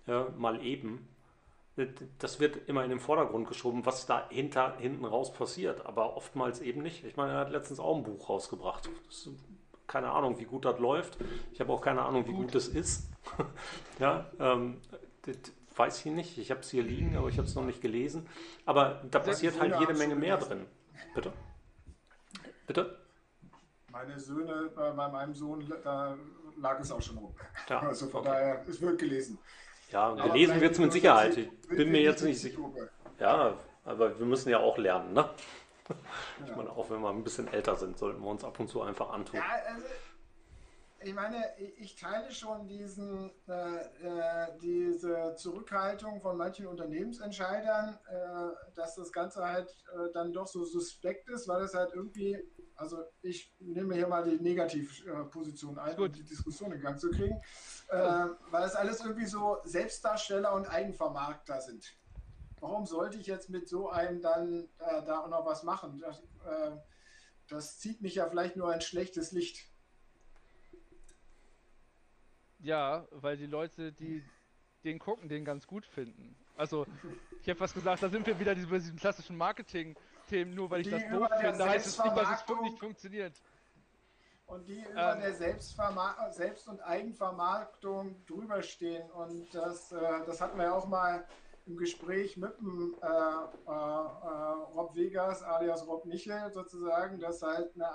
B: ja, mal eben das wird immer in den Vordergrund geschoben, was da hinter, hinten raus passiert, aber oftmals eben nicht. Ich meine, er hat letztens auch ein Buch rausgebracht. Ist, keine Ahnung, wie gut das läuft. Ich habe auch keine Ahnung, wie gut es ist. ja, ähm, das weiß ich nicht. Ich habe es hier liegen, aber ich habe es noch nicht gelesen. Aber da passiert halt jede Menge mehr drin. Bitte? Bitte?
A: Meine Söhne, äh, bei meinem Sohn, da lag es auch schon rum. Ja, also von okay. daher, es wird gelesen.
B: Ja, gelesen wird es mit Sicherheit. Ich bin mir jetzt nicht sicher. Ja, aber wir müssen ja auch lernen, ne? Ich meine, auch wenn wir ein bisschen älter sind, sollten wir uns ab und zu einfach antun. Ja, also,
A: ich meine, ich teile schon diesen, äh, äh, diese Zurückhaltung von manchen Unternehmensentscheidern, äh, dass das Ganze halt äh, dann doch so suspekt ist, weil es halt irgendwie Also ich nehme hier mal die Negativposition ein, um die Diskussion in Gang zu kriegen, äh, weil es alles irgendwie so Selbstdarsteller und Eigenvermarkter sind. Warum sollte ich jetzt mit so einem dann äh, da auch noch was machen? Das, äh, das zieht mich ja vielleicht nur ein schlechtes Licht.
C: Ja, weil die Leute, die den gucken, den ganz gut finden. Also, ich habe was gesagt, da sind wir wieder bei diesem klassischen Marketing-Themen, nur weil ich das doof finde, heißt es nicht, dass es nicht funktioniert.
A: Und die über ähm, der Selbst- und Eigenvermarktung drüberstehen. Und das, äh, das hatten wir ja auch mal im Gespräch mit dem äh, äh, äh Rob Vegas alias Rob Michel sozusagen, dass halt eine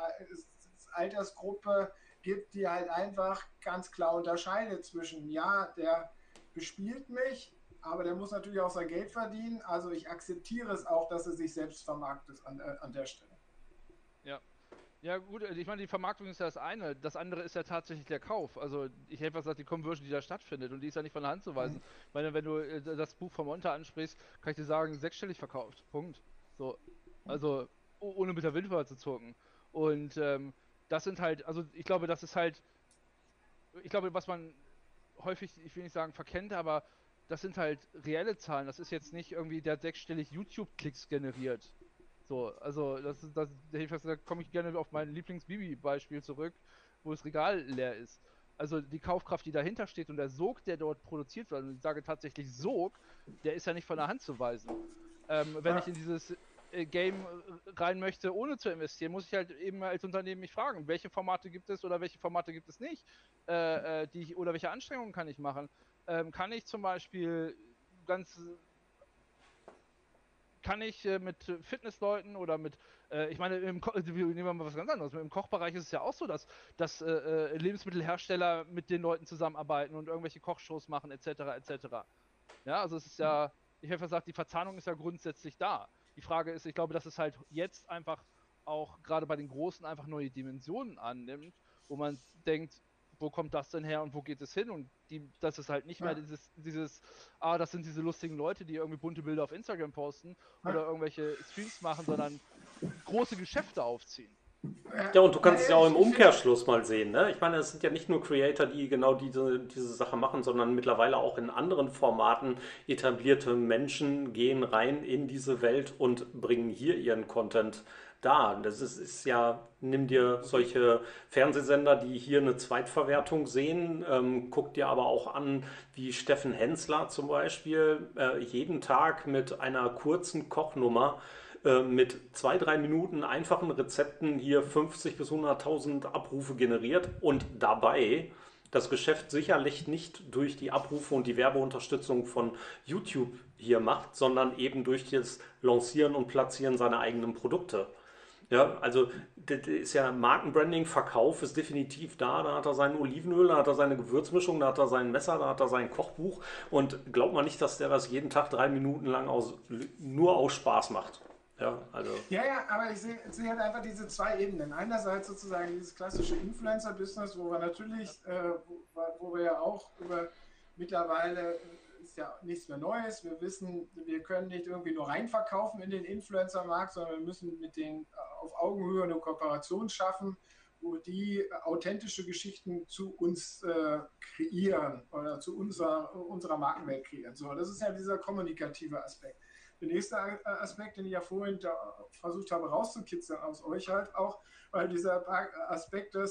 A: Altersgruppe gibt, die halt einfach ganz klar unterscheidet zwischen, ja, der bespielt mich, aber der muss natürlich auch sein Geld verdienen. Also ich akzeptiere es auch, dass er sich selbst vermarktet an, äh, an der Stelle.
C: Ja. Ja gut, ich meine, die Vermarktung ist ja das eine. Das andere ist ja tatsächlich der Kauf. Also ich hätte gesagt, die Conversion, die da stattfindet und die ist ja nicht von der Hand zu weisen. Mhm. Ich meine, wenn du äh, das Buch von Monta ansprichst, kann ich dir sagen, sechsstellig verkauft. Punkt. So. Also ohne mit der Windwaffe zu zucken. Und ähm, das sind halt, also ich glaube, das ist halt, ich glaube, was man häufig, ich will nicht sagen verkennt, aber das sind halt reelle Zahlen. Das ist jetzt nicht irgendwie, der sechsstellig YouTube-Klicks generiert. So, also das ist, das, da komme ich gerne auf mein Lieblings-Bibi-Beispiel zurück, wo das Regal leer ist. Also die Kaufkraft, die dahinter steht und der Sog, der dort produziert wird, und ich sage tatsächlich Sog, der ist ja nicht von der Hand zu weisen. Ähm, wenn ja. ich in dieses äh, Game äh, rein möchte, ohne zu investieren, muss ich halt eben als Unternehmen mich fragen, welche Formate gibt es oder welche Formate gibt es nicht, äh, äh, die ich, oder welche Anstrengungen kann ich machen. Ähm, kann ich zum Beispiel ganz kann ich äh, mit Fitnessleuten oder mit, äh, ich meine, im Ko nehmen wir mal was ganz anderes. Im Kochbereich ist es ja auch so, dass, dass äh, Lebensmittelhersteller mit den Leuten zusammenarbeiten und irgendwelche Kochshows machen, etc. etc. Ja, also es ist ja, ich habe gesagt, die Verzahnung ist ja grundsätzlich da. Die Frage ist, ich glaube, dass es halt jetzt einfach auch gerade bei den Großen einfach neue Dimensionen annimmt, wo man denkt, wo kommt das denn her und wo geht es hin? Und die, das ist halt nicht ja. mehr dieses, dieses, ah, das sind diese lustigen Leute, die irgendwie bunte Bilder auf Instagram posten ja. oder irgendwelche Streams machen, sondern große Geschäfte aufziehen.
B: Ja, und du kannst es ja auch im Umkehrschluss mal sehen. Ne? Ich meine, es sind ja nicht nur Creator, die genau diese, diese Sache machen, sondern mittlerweile auch in anderen Formaten etablierte Menschen gehen rein in diese Welt und bringen hier ihren Content dar. Das ist, ist ja, nimm dir solche Fernsehsender, die hier eine Zweitverwertung sehen, ähm, guck dir aber auch an, wie Steffen Hensler zum Beispiel äh, jeden Tag mit einer kurzen Kochnummer äh, mit zwei, drei Minuten einfachen Rezepten hier 50 bis 100.000 Abrufe generiert und dabei das Geschäft sicherlich nicht durch die Abrufe und die Werbeunterstützung von YouTube hier macht, sondern eben durch das Lancieren und Platzieren seiner eigenen Produkte. Ja, also das ist ja Markenbranding, Verkauf ist definitiv da. Da hat er sein Olivenöl, da hat er seine Gewürzmischung, da hat er sein Messer, da hat er sein Kochbuch. Und glaubt man nicht, dass der das jeden Tag drei Minuten lang aus, nur aus Spaß macht. Ja, also.
A: Ja, ja, aber ich sehe seh halt einfach diese zwei Ebenen. Einerseits sozusagen dieses klassische Influencer-Business, wo wir natürlich, äh, wo, wo, wir ja auch über mittlerweile ja nichts mehr Neues. Wir wissen, wir können nicht irgendwie nur reinverkaufen in den Influencer-Markt, sondern wir müssen mit denen äh, auf Augenhöhe eine Kooperation schaffen, wo die authentische Geschichten zu uns äh, kreieren oder zu unserer, unserer Markenwelt kreieren. So, das ist ja dieser kommunikative Aspekt. Der nächste Aspekt, den ich ja vorhin versucht habe rauszukitzeln aus euch halt auch, weil dieser Aspekt da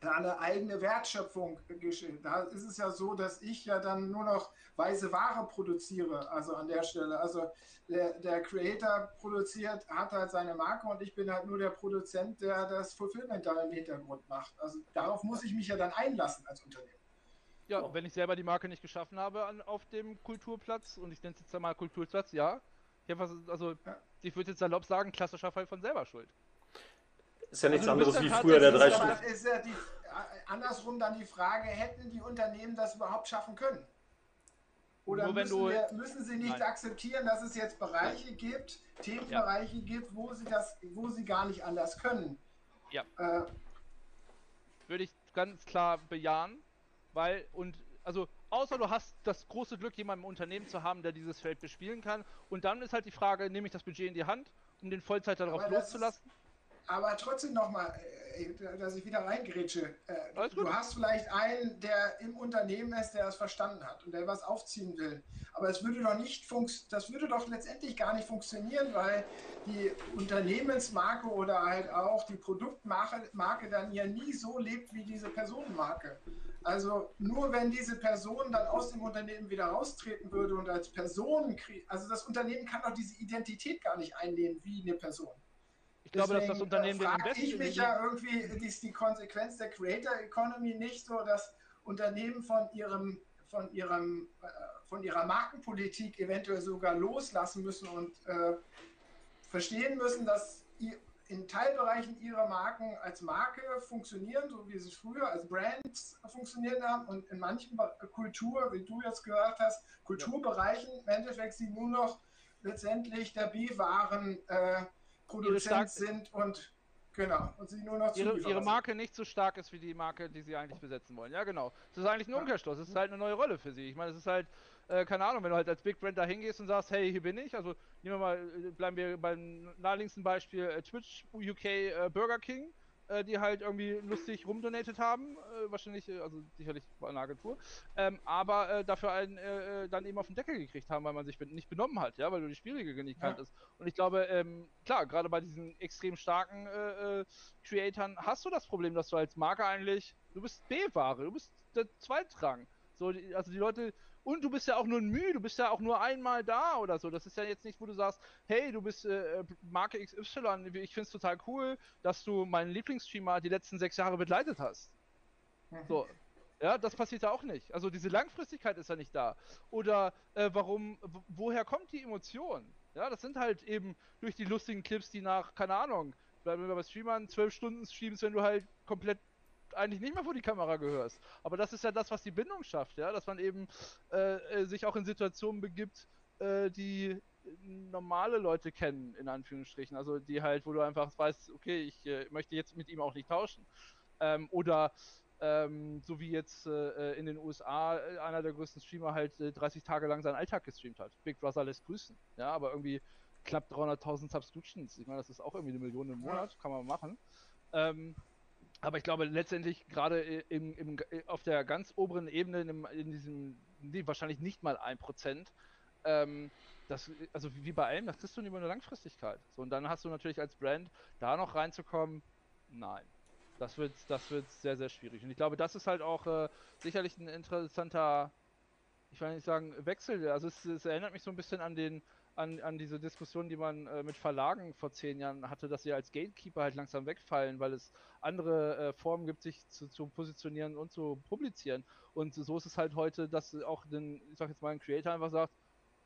A: eine eigene Wertschöpfung geschieht. Da ist es ja so, dass ich ja dann nur noch weiße Ware produziere, also an der Stelle. Also der, der Creator produziert, hat halt seine Marke und ich bin halt nur der Produzent, der das Fulfillment da im Hintergrund macht. Also darauf muss ich mich ja dann einlassen als Unternehmen.
C: Ja, oh. wenn ich selber die Marke nicht geschaffen habe an, auf dem Kulturplatz, und ich nenne es jetzt einmal Kulturplatz, ja. Ich was, also, ja. ich würde jetzt salopp sagen, klassischer Fall von selber schuld.
B: Ist ja nichts also, anderes wie früher der drei Stunden.
A: ist ja die, andersrum dann die Frage, hätten die Unternehmen das überhaupt schaffen können? Oder müssen, du, wir, müssen, sie nicht nein. akzeptieren, dass es jetzt Bereiche gibt, Themenbereiche ja. gibt, wo sie das, wo sie gar nicht anders können?
C: Ja. Äh, Würde ich ganz klar bejahen. Weil, und also außer du hast das große Glück, jemanden im Unternehmen zu haben, der dieses Feld bespielen kann. Und dann ist halt die Frage, nehme ich das Budget in die Hand, um den Vollzeit darauf loszulassen?
A: Aber trotzdem nochmal, äh, dass ich wieder reingrätsche. Äh, du hast vielleicht einen, der im Unternehmen ist, der es verstanden hat und der was aufziehen will. Aber es würde doch nicht das würde doch letztendlich gar nicht funktionieren, weil die Unternehmensmarke oder halt auch die Produktmarke Marke dann ja nie so lebt wie diese Personenmarke. Also nur wenn diese Person dann aus dem Unternehmen wieder raustreten würde und als Person, also das Unternehmen kann doch diese Identität gar nicht einnehmen wie eine Person.
C: Ich glaube, dass das Unternehmen
A: den Invest ich mich ja irgendwie, ist die Konsequenz der Creator Economy nicht so, dass Unternehmen von ihrem, von ihrem, äh, von ihrer Markenpolitik eventuell sogar loslassen müssen und äh, verstehen müssen, dass in Teilbereichen ihrer Marken als Marke funktionieren, so wie sie früher als Brands funktioniert haben und in manchen Kultur, wie du jetzt gesagt hast, Kulturbereichen im Endeffekt sie nur noch letztendlich der B-Waren äh, Produzent sind und genau und sie nur noch
C: ihre, ihre Marke nicht so stark ist wie die Marke, die sie eigentlich besetzen wollen. Ja, genau. Das ist eigentlich ein Umkehrschluss. Es ist halt eine neue Rolle für sie. Ich meine, es ist halt äh, keine Ahnung, wenn du halt als Big Brand da hingehst und sagst, hey, hier bin ich. Also nehmen wir mal, äh, bleiben wir beim naheliegendsten Beispiel äh, Twitch UK äh, Burger King äh, die halt irgendwie lustig rumdonated haben, äh, wahrscheinlich, äh, also sicherlich bei einer Agentur, ähm, aber äh, dafür einen dann eben auf den Deckel gekriegt haben, weil man sich nicht benommen hat, ja, weil du die Spielregeln nicht ja. kanntest. Und ich glaube, ähm, klar, gerade bei diesen extrem starken Creatoren hast du das Problem, dass du als Marke eigentlich, du bist B-Ware, du bist der Zweitrang. So, also die Leute, und du bist ja auch nur ein Mühe, du bist ja auch nur einmal da oder so. Das ist ja jetzt nicht, wo du sagst, hey, du bist äh, Marke XY, ich finde es total cool, dass du meinen Lieblingsstreamer die letzten sechs Jahre begleitet hast. Mhm. So. Ja, das passiert ja auch nicht. Also diese Langfristigkeit ist ja nicht da. Oder äh, warum, woher kommt die Emotion? Ja, das sind halt eben durch die lustigen Clips, die nach, keine Ahnung, bleiben wir bei Streamern, zwölf Stunden streamst, wenn du halt komplett eigentlich nicht mehr vor die Kamera gehörst. Aber das ist ja das, was die Bindung schafft, ja, dass man eben äh, äh, sich auch in Situationen begibt, äh, die normale Leute kennen, in Anführungsstrichen. Also die halt, wo du einfach weißt, okay, ich äh, möchte jetzt mit ihm auch nicht tauschen. Ähm, oder ähm, so wie jetzt äh, in den USA äh, einer der größten Streamer halt 30 Tage lang seinen Alltag gestreamt hat. Big Brother lässt grüßen. Ja, aber irgendwie knapp 300.000 Subscriptions. Ich meine, das ist auch irgendwie eine Million im Monat, kann man machen. Ähm, aber ich glaube letztendlich gerade im, im, auf der ganz oberen Ebene, in, in diesem, nee, wahrscheinlich nicht mal ein Prozent, ähm, das, also wie bei allem, das kriegst du über eine Langfristigkeit. So, und dann hast du natürlich als Brand da noch reinzukommen, nein. Das wird, das wird sehr, sehr schwierig. Und ich glaube, das ist halt auch äh, sicherlich ein interessanter, ich will nicht sagen, Wechsel. Also es, es erinnert mich so ein bisschen an den, an, an diese Diskussion, die man äh, mit Verlagen vor zehn Jahren hatte, dass sie als Gatekeeper halt langsam wegfallen, weil es andere äh, Formen gibt, sich zu, zu, positionieren und zu publizieren. Und so ist es halt heute, dass auch den, ich sag jetzt mal, ein Creator einfach sagt,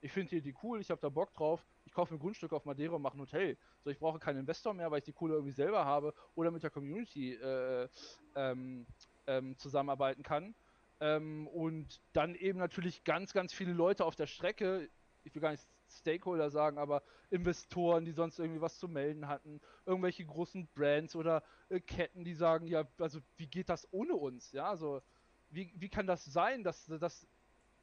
C: ich finde die cool, ich habe da Bock drauf, ich kaufe ein Grundstück auf Madeira und mache ein Hotel. So, ich brauche keinen Investor mehr, weil ich die Kohle irgendwie selber habe oder mit der Community äh, ähm, ähm, zusammenarbeiten kann. Ähm, und dann eben natürlich ganz, ganz viele Leute auf der Strecke, ich will gar nicht Stakeholder sagen, aber Investoren, die sonst irgendwie was zu melden hatten, irgendwelche großen Brands oder äh, Ketten, die sagen, ja, also wie geht das ohne uns? Ja, also wie, wie kann das sein, dass, dass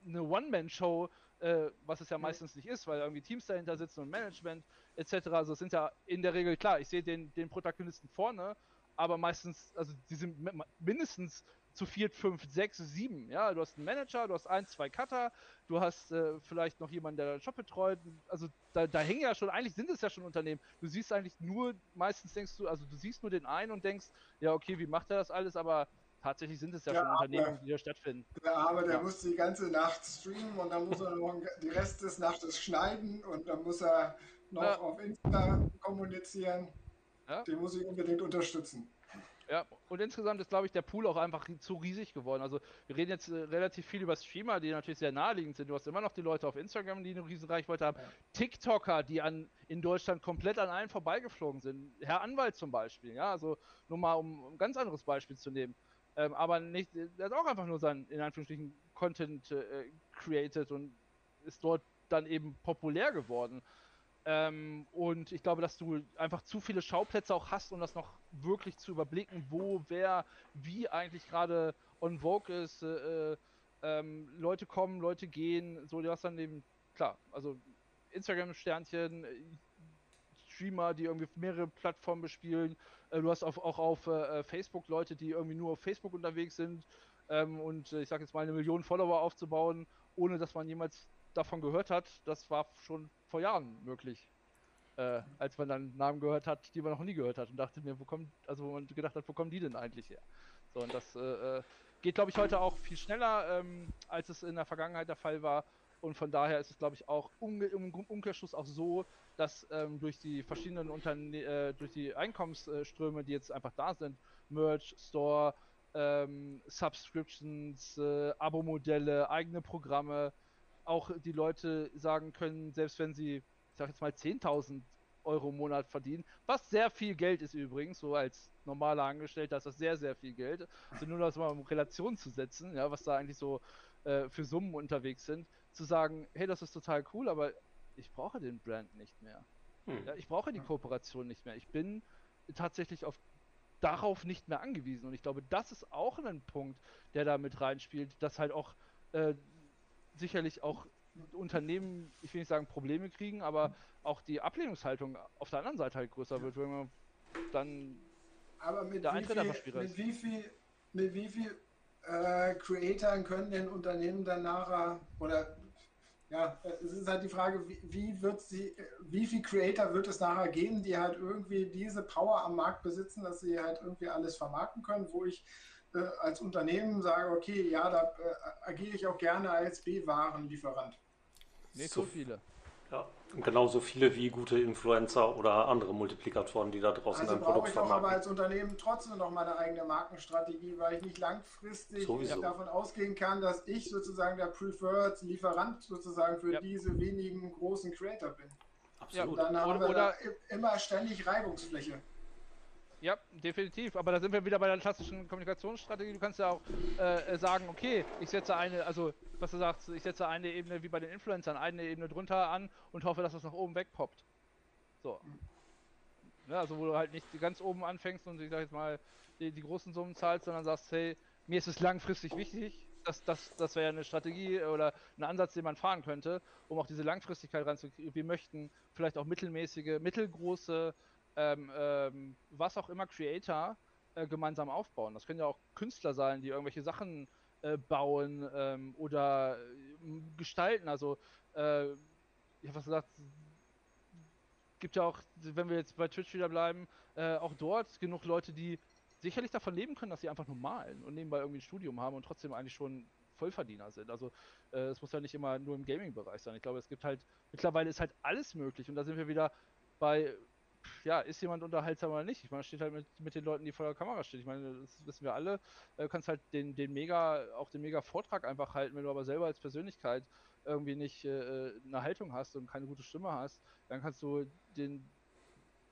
C: eine One-Man-Show, äh, was es ja meistens nicht ist, weil irgendwie Teams dahinter sitzen und Management etc. Also es sind ja in der Regel klar, ich sehe den, den Protagonisten vorne, aber meistens, also die sind mindestens zu viert, fünf, sechs, sieben. Ja, du hast einen Manager, du hast ein, zwei Cutter, du hast äh, vielleicht noch jemanden, der den Job betreut. Also da, da hängen ja schon, eigentlich sind es ja schon Unternehmen. Du siehst eigentlich nur, meistens denkst du, also du siehst nur den einen und denkst, ja, okay, wie macht er das alles, aber tatsächlich sind es ja der schon Unternehmen, die da stattfinden.
A: Der Arme, der ja. muss die ganze Nacht streamen und dann muss er noch die Rest des Nachtes schneiden und dann muss er noch ja. auf Insta kommunizieren. Ja. Den muss ich unbedingt unterstützen.
C: Ja, und insgesamt ist, glaube ich, der Pool auch einfach zu riesig geworden. Also, wir reden jetzt äh, relativ viel über Streamer, die natürlich sehr naheliegend sind. Du hast immer noch die Leute auf Instagram, die eine riesen Reichweite haben. Ja. TikToker, die an, in Deutschland komplett an allen vorbeigeflogen sind. Herr Anwalt zum Beispiel, ja, also nur mal um, um ein ganz anderes Beispiel zu nehmen. Ähm, aber nicht, er hat auch einfach nur seinen, in Anführungsstrichen, Content äh, created und ist dort dann eben populär geworden. Ähm, und ich glaube, dass du einfach zu viele Schauplätze auch hast, um das noch wirklich zu überblicken, wo, wer, wie eigentlich gerade on Vogue ist. Äh, äh, ähm, Leute kommen, Leute gehen, so, du hast dann eben, klar, also Instagram-Sternchen, Streamer, die irgendwie mehrere Plattformen bespielen. Äh, du hast auf, auch auf äh, Facebook Leute, die irgendwie nur auf Facebook unterwegs sind ähm, und äh, ich sag jetzt mal eine Million Follower aufzubauen, ohne dass man jemals davon gehört hat. Das war schon vor Jahren möglich. Äh, als man dann Namen gehört hat, die man noch nie gehört hat und dachte mir, wo kommt, also wo man gedacht hat, wo kommen die denn eigentlich her? So, und das äh, geht, glaube ich, heute auch viel schneller, ähm, als es in der Vergangenheit der Fall war. Und von daher ist es, glaube ich, auch im Umkehrschluss auch so, dass ähm, durch die verschiedenen Unterne äh, durch die Einkommensströme, die jetzt einfach da sind, Merch, Store, ähm, Subscriptions, äh, Abo-Modelle, eigene Programme, auch die Leute sagen können, selbst wenn sie, ich sag jetzt mal, 10.000 Euro im Monat verdienen, was sehr viel Geld ist übrigens, so als normaler Angestellter ist das sehr, sehr viel Geld. Also nur das mal in Relation zu setzen, ja, was da eigentlich so äh, für Summen unterwegs sind, zu sagen, hey, das ist total cool, aber ich brauche den Brand nicht mehr. Hm. Ja, ich brauche die Kooperation nicht mehr. Ich bin tatsächlich auf darauf nicht mehr angewiesen. Und ich glaube, das ist auch ein Punkt, der da mit reinspielt, dass halt auch äh, sicherlich auch Unternehmen, ich will nicht sagen Probleme kriegen, aber auch die Ablehnungshaltung auf der anderen Seite halt größer wird, wenn man dann
A: aber mit der Eintritt viel, mit wie viel, mit wie viel äh, Creatoren können denn Unternehmen dann nachher oder ja, es ist halt die Frage, wie, wie, wird sie, wie viel Creator wird es nachher geben, die halt irgendwie diese Power am Markt besitzen, dass sie halt irgendwie alles vermarkten können, wo ich äh, als Unternehmen sage, okay, ja, da äh, agiere ich auch gerne als B-Warenlieferant.
C: Nicht so viele.
B: Ja, genauso viele wie gute Influencer oder andere Multiplikatoren, die da draußen
A: also ein Produkt vermarkten. Also brauche ich doch aber als Unternehmen trotzdem noch meine eigene Markenstrategie, weil ich nicht langfristig Sowieso. davon ausgehen kann, dass ich sozusagen der Preferred Lieferant sozusagen für ja. diese wenigen großen Creator bin. Absolut. Ja, dann haben oder, wir oder immer ständig Reibungsfläche.
C: Ja, definitiv. Aber da sind wir wieder bei der klassischen Kommunikationsstrategie. Du kannst ja auch äh, äh, sagen, okay, ich setze eine, also was du sagst, ich setze eine Ebene wie bei den Influencern, eine Ebene drunter an und hoffe, dass das nach oben wegpoppt. So. Ja, also wo du halt nicht ganz oben anfängst und ich sag jetzt mal die, die großen Summen zahlst, sondern sagst, hey, mir ist es langfristig wichtig. Das, das, das wäre ja eine Strategie oder ein Ansatz, den man fahren könnte, um auch diese Langfristigkeit reinzukriegen. Wir möchten vielleicht auch mittelmäßige, mittelgroße ähm, ähm, was auch immer Creator äh, gemeinsam aufbauen. Das können ja auch Künstler sein, die irgendwelche Sachen äh, bauen ähm, oder äh, gestalten. Also, äh, ich habe was gesagt, gibt ja auch, wenn wir jetzt bei Twitch wieder bleiben, äh, auch dort genug Leute, die sicherlich davon leben können, dass sie einfach nur malen und nebenbei irgendwie ein Studium haben und trotzdem eigentlich schon Vollverdiener sind. Also äh, es muss ja nicht immer nur im Gaming-Bereich sein. Ich glaube, es gibt halt, mittlerweile ist halt alles möglich und da sind wir wieder bei ja, ist jemand unterhaltsam oder nicht? Ich meine, steht halt mit, mit den Leuten, die vor der Kamera stehen. Ich meine, das wissen wir alle. Du äh, kannst halt den, den mega, auch den mega Vortrag einfach halten, wenn du aber selber als Persönlichkeit irgendwie nicht äh, eine Haltung hast und keine gute Stimme hast, dann kannst du den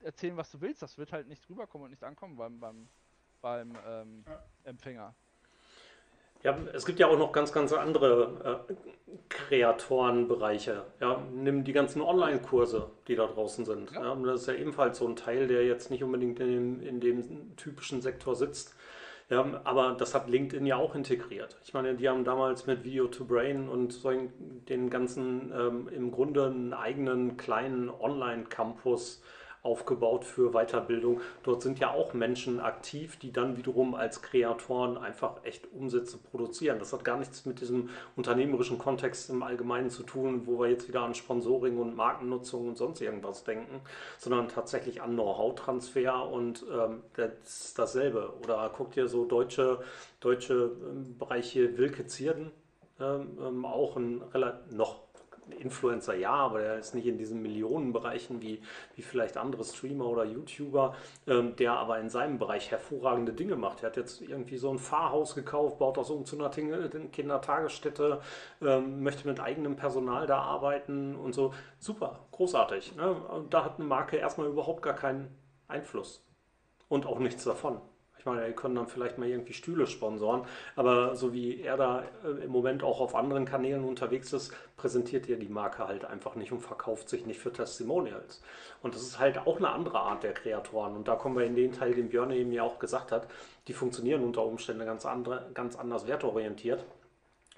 C: erzählen, was du willst. Das wird halt nicht rüberkommen und nicht ankommen beim, beim, beim ähm, Empfänger.
B: Ja, es gibt ja auch noch ganz, ganz andere äh, Kreatorenbereiche. Ja, nimm die ganzen Online-Kurse, die da draußen sind. Ja. Ja, das ist ja ebenfalls so ein Teil, der jetzt nicht unbedingt in dem, in dem typischen Sektor sitzt. Ja, aber das hat LinkedIn ja auch integriert. Ich meine, die haben damals mit Video to Brain und so den ganzen ähm, im Grunde einen eigenen kleinen Online-Campus aufgebaut für Weiterbildung. Dort sind ja auch Menschen aktiv, die dann wiederum als Kreatoren einfach echt Umsätze produzieren. Das hat gar nichts mit diesem unternehmerischen Kontext im Allgemeinen zu tun, wo wir jetzt wieder an Sponsoring und Markennutzung und sonst irgendwas denken, sondern tatsächlich an Know-how-Transfer und ähm, das ist dasselbe. Oder guckt ihr so deutsche, deutsche ähm, Bereiche Wilke Zierden, ähm, ähm auch ein noch Influencer ja, aber er ist nicht in diesen Millionenbereichen wie, wie vielleicht andere Streamer oder YouTuber, ähm, der aber in seinem Bereich hervorragende Dinge macht. Er hat jetzt irgendwie so ein Fahrhaus gekauft, baut das um zu einer Kindertagesstätte, ähm, möchte mit eigenem Personal da arbeiten und so. Super, großartig. Ne? Da hat eine Marke erstmal überhaupt gar keinen Einfluss und auch nichts davon meine, ihr könnt dann vielleicht mal irgendwie Stühle sponsoren, aber so wie er da äh, im Moment auch auf anderen Kanälen unterwegs ist, präsentiert er die Marke halt einfach nicht und verkauft sich nicht für Testimonials. Und das ist halt auch eine andere Art der Kreatoren. Und da kommen wir in den Teil, den Björn eben ja auch gesagt hat, die funktionieren unter Umständen ganz, andere, ganz anders wertorientiert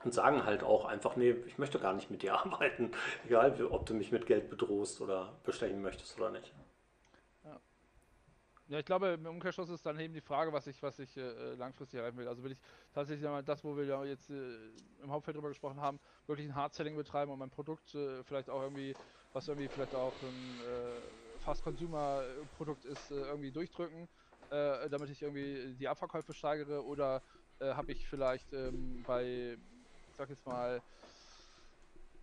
B: und sagen halt auch einfach, nee, ich möchte gar nicht mit dir arbeiten, egal ob du mich mit Geld bedrohst oder bestechen möchtest oder nicht.
C: Ja, ich glaube, im Umkehrschluss ist dann eben die Frage, was ich, was ich äh, langfristig erreichen will. Also will ich tatsächlich einmal das, wo wir ja jetzt äh, im Hauptfeld drüber gesprochen haben, wirklich ein Hard-Selling betreiben und mein Produkt äh, vielleicht auch irgendwie, was irgendwie vielleicht auch ein äh, Fast-Consumer-Produkt ist, äh, irgendwie durchdrücken, äh, damit ich irgendwie die Abverkäufe steigere oder habe ich vielleicht ähm, bei, ich sag jetzt mal,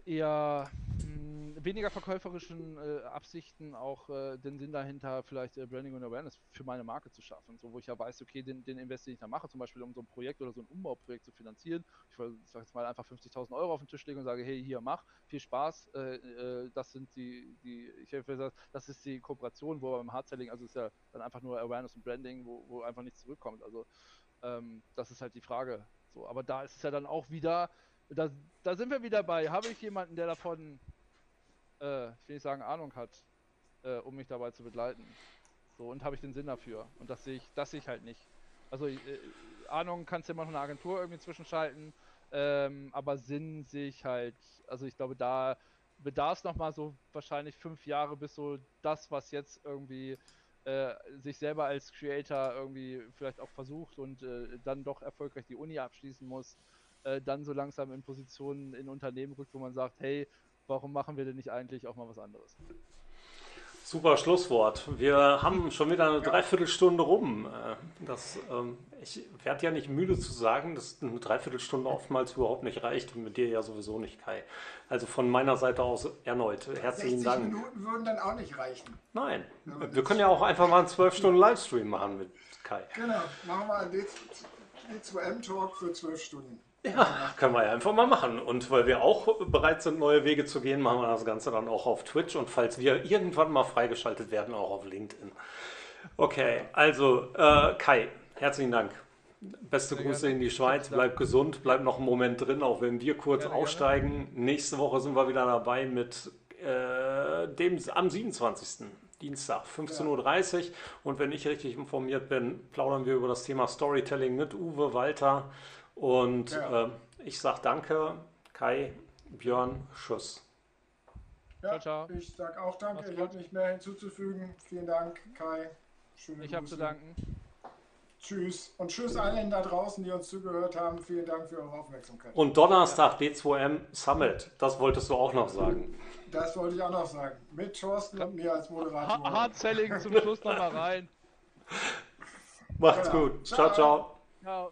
C: eher mh, hm, weniger verkäuferischen äh, Absichten auch äh, den Sinn dahinter, vielleicht äh, Branding und Awareness für meine Marke zu schaffen. So, wo ich ja weiß, okay, den, den Invest, den ich da mache, zum Beispiel um so ein Projekt oder so ein Umbauprojekt zu finanzieren. Ich sage jetzt mal einfach 50.000 Euro auf den Tisch legen und sage, hey, hier, mach, viel Spaß. Äh, äh, das sind die, die, ich habe gesagt, das ist die Kooperation, wo beim Hardselling, also ist ja dann einfach nur Awareness und Branding, wo, wo einfach nichts zurückkommt. Also ähm, das ist halt die Frage. So, aber da ist es ja dann auch wieder, da, da sind wir wieder bei, habe ich jemanden, der davon, äh, ich will nicht sagen Ahnung hat, äh, um mich dabei zu begleiten. So, und habe ich den Sinn dafür. Und das sehe ich, das sehe ich halt nicht. Also äh, Ahnung kannst du immer noch eine Agentur irgendwie zwischenschalten, ähm, aber Sinn sehe ich halt, also ich glaube, da bedarf es nochmal so wahrscheinlich fünf Jahre, bis so das, was jetzt irgendwie äh, sich selber als Creator irgendwie vielleicht auch versucht und äh, dann doch erfolgreich die Uni abschließen muss, äh, dann so langsam in Positionen in Unternehmen rückt, wo man sagt, hey, warum machen wir denn nicht eigentlich auch mal was anderes?
B: Super Schlusswort. Wir haben schon wieder eine Dreiviertelstunde rum. Äh, das, ähm, ich werde ja nicht müde zu sagen, dass eine Dreiviertelstunde oftmals überhaupt nicht reicht und mit dir ja sowieso nicht, Kai. Also von meiner Seite aus erneut herzlichen 60 Dank.
A: Minuten würden dann auch nicht reichen.
B: Nein, wir können ja auch einfach mal einen 12 Stunden Livestream machen mit Kai.
A: Genau, machen wir einen D2M-Talk für 12 Stunden.
B: Ja, können wir ja einfach mal machen. Und weil wir auch bereit sind, neue Wege zu gehen, machen wir das Ganze dann auch auf Twitch und falls wir irgendwann mal freigeschaltet werden, auch auf LinkedIn. Okay, also äh, Kai, herzlichen Dank. Beste Sehr Grüße gerne. in die Schweiz, bleib gesund, bleib noch einen Moment drin, auch wenn wir kurz gerne, aussteigen. Gerne. Nächste Woche sind wir wieder dabei mit äh, dem am 27. Dienstag, 15.30 Uhr. Und wenn ich richtig informiert bin, plaudern wir über das Thema Storytelling mit Uwe Walter. Und ja. äh, ich sage danke, Kai, Björn, Schuss.
A: Ja, ciao, ciao. ich sage auch danke. Ich habe nicht mehr hinzuzufügen. Vielen Dank, Kai.
C: Schöne ich habe zu danken.
A: Tschüss. Und tschüss allen da draußen, die uns zugehört haben. Vielen Dank für eure Aufmerksamkeit.
B: Und Donnerstag D2M Summit. Das wolltest du auch noch sagen.
A: Das wollte ich auch noch sagen. Mit Thorsten und mir als Moderator.
C: Hard-Selling zum Schluss nochmal rein.
B: Macht's genau. gut. ciao. ciao. ciao.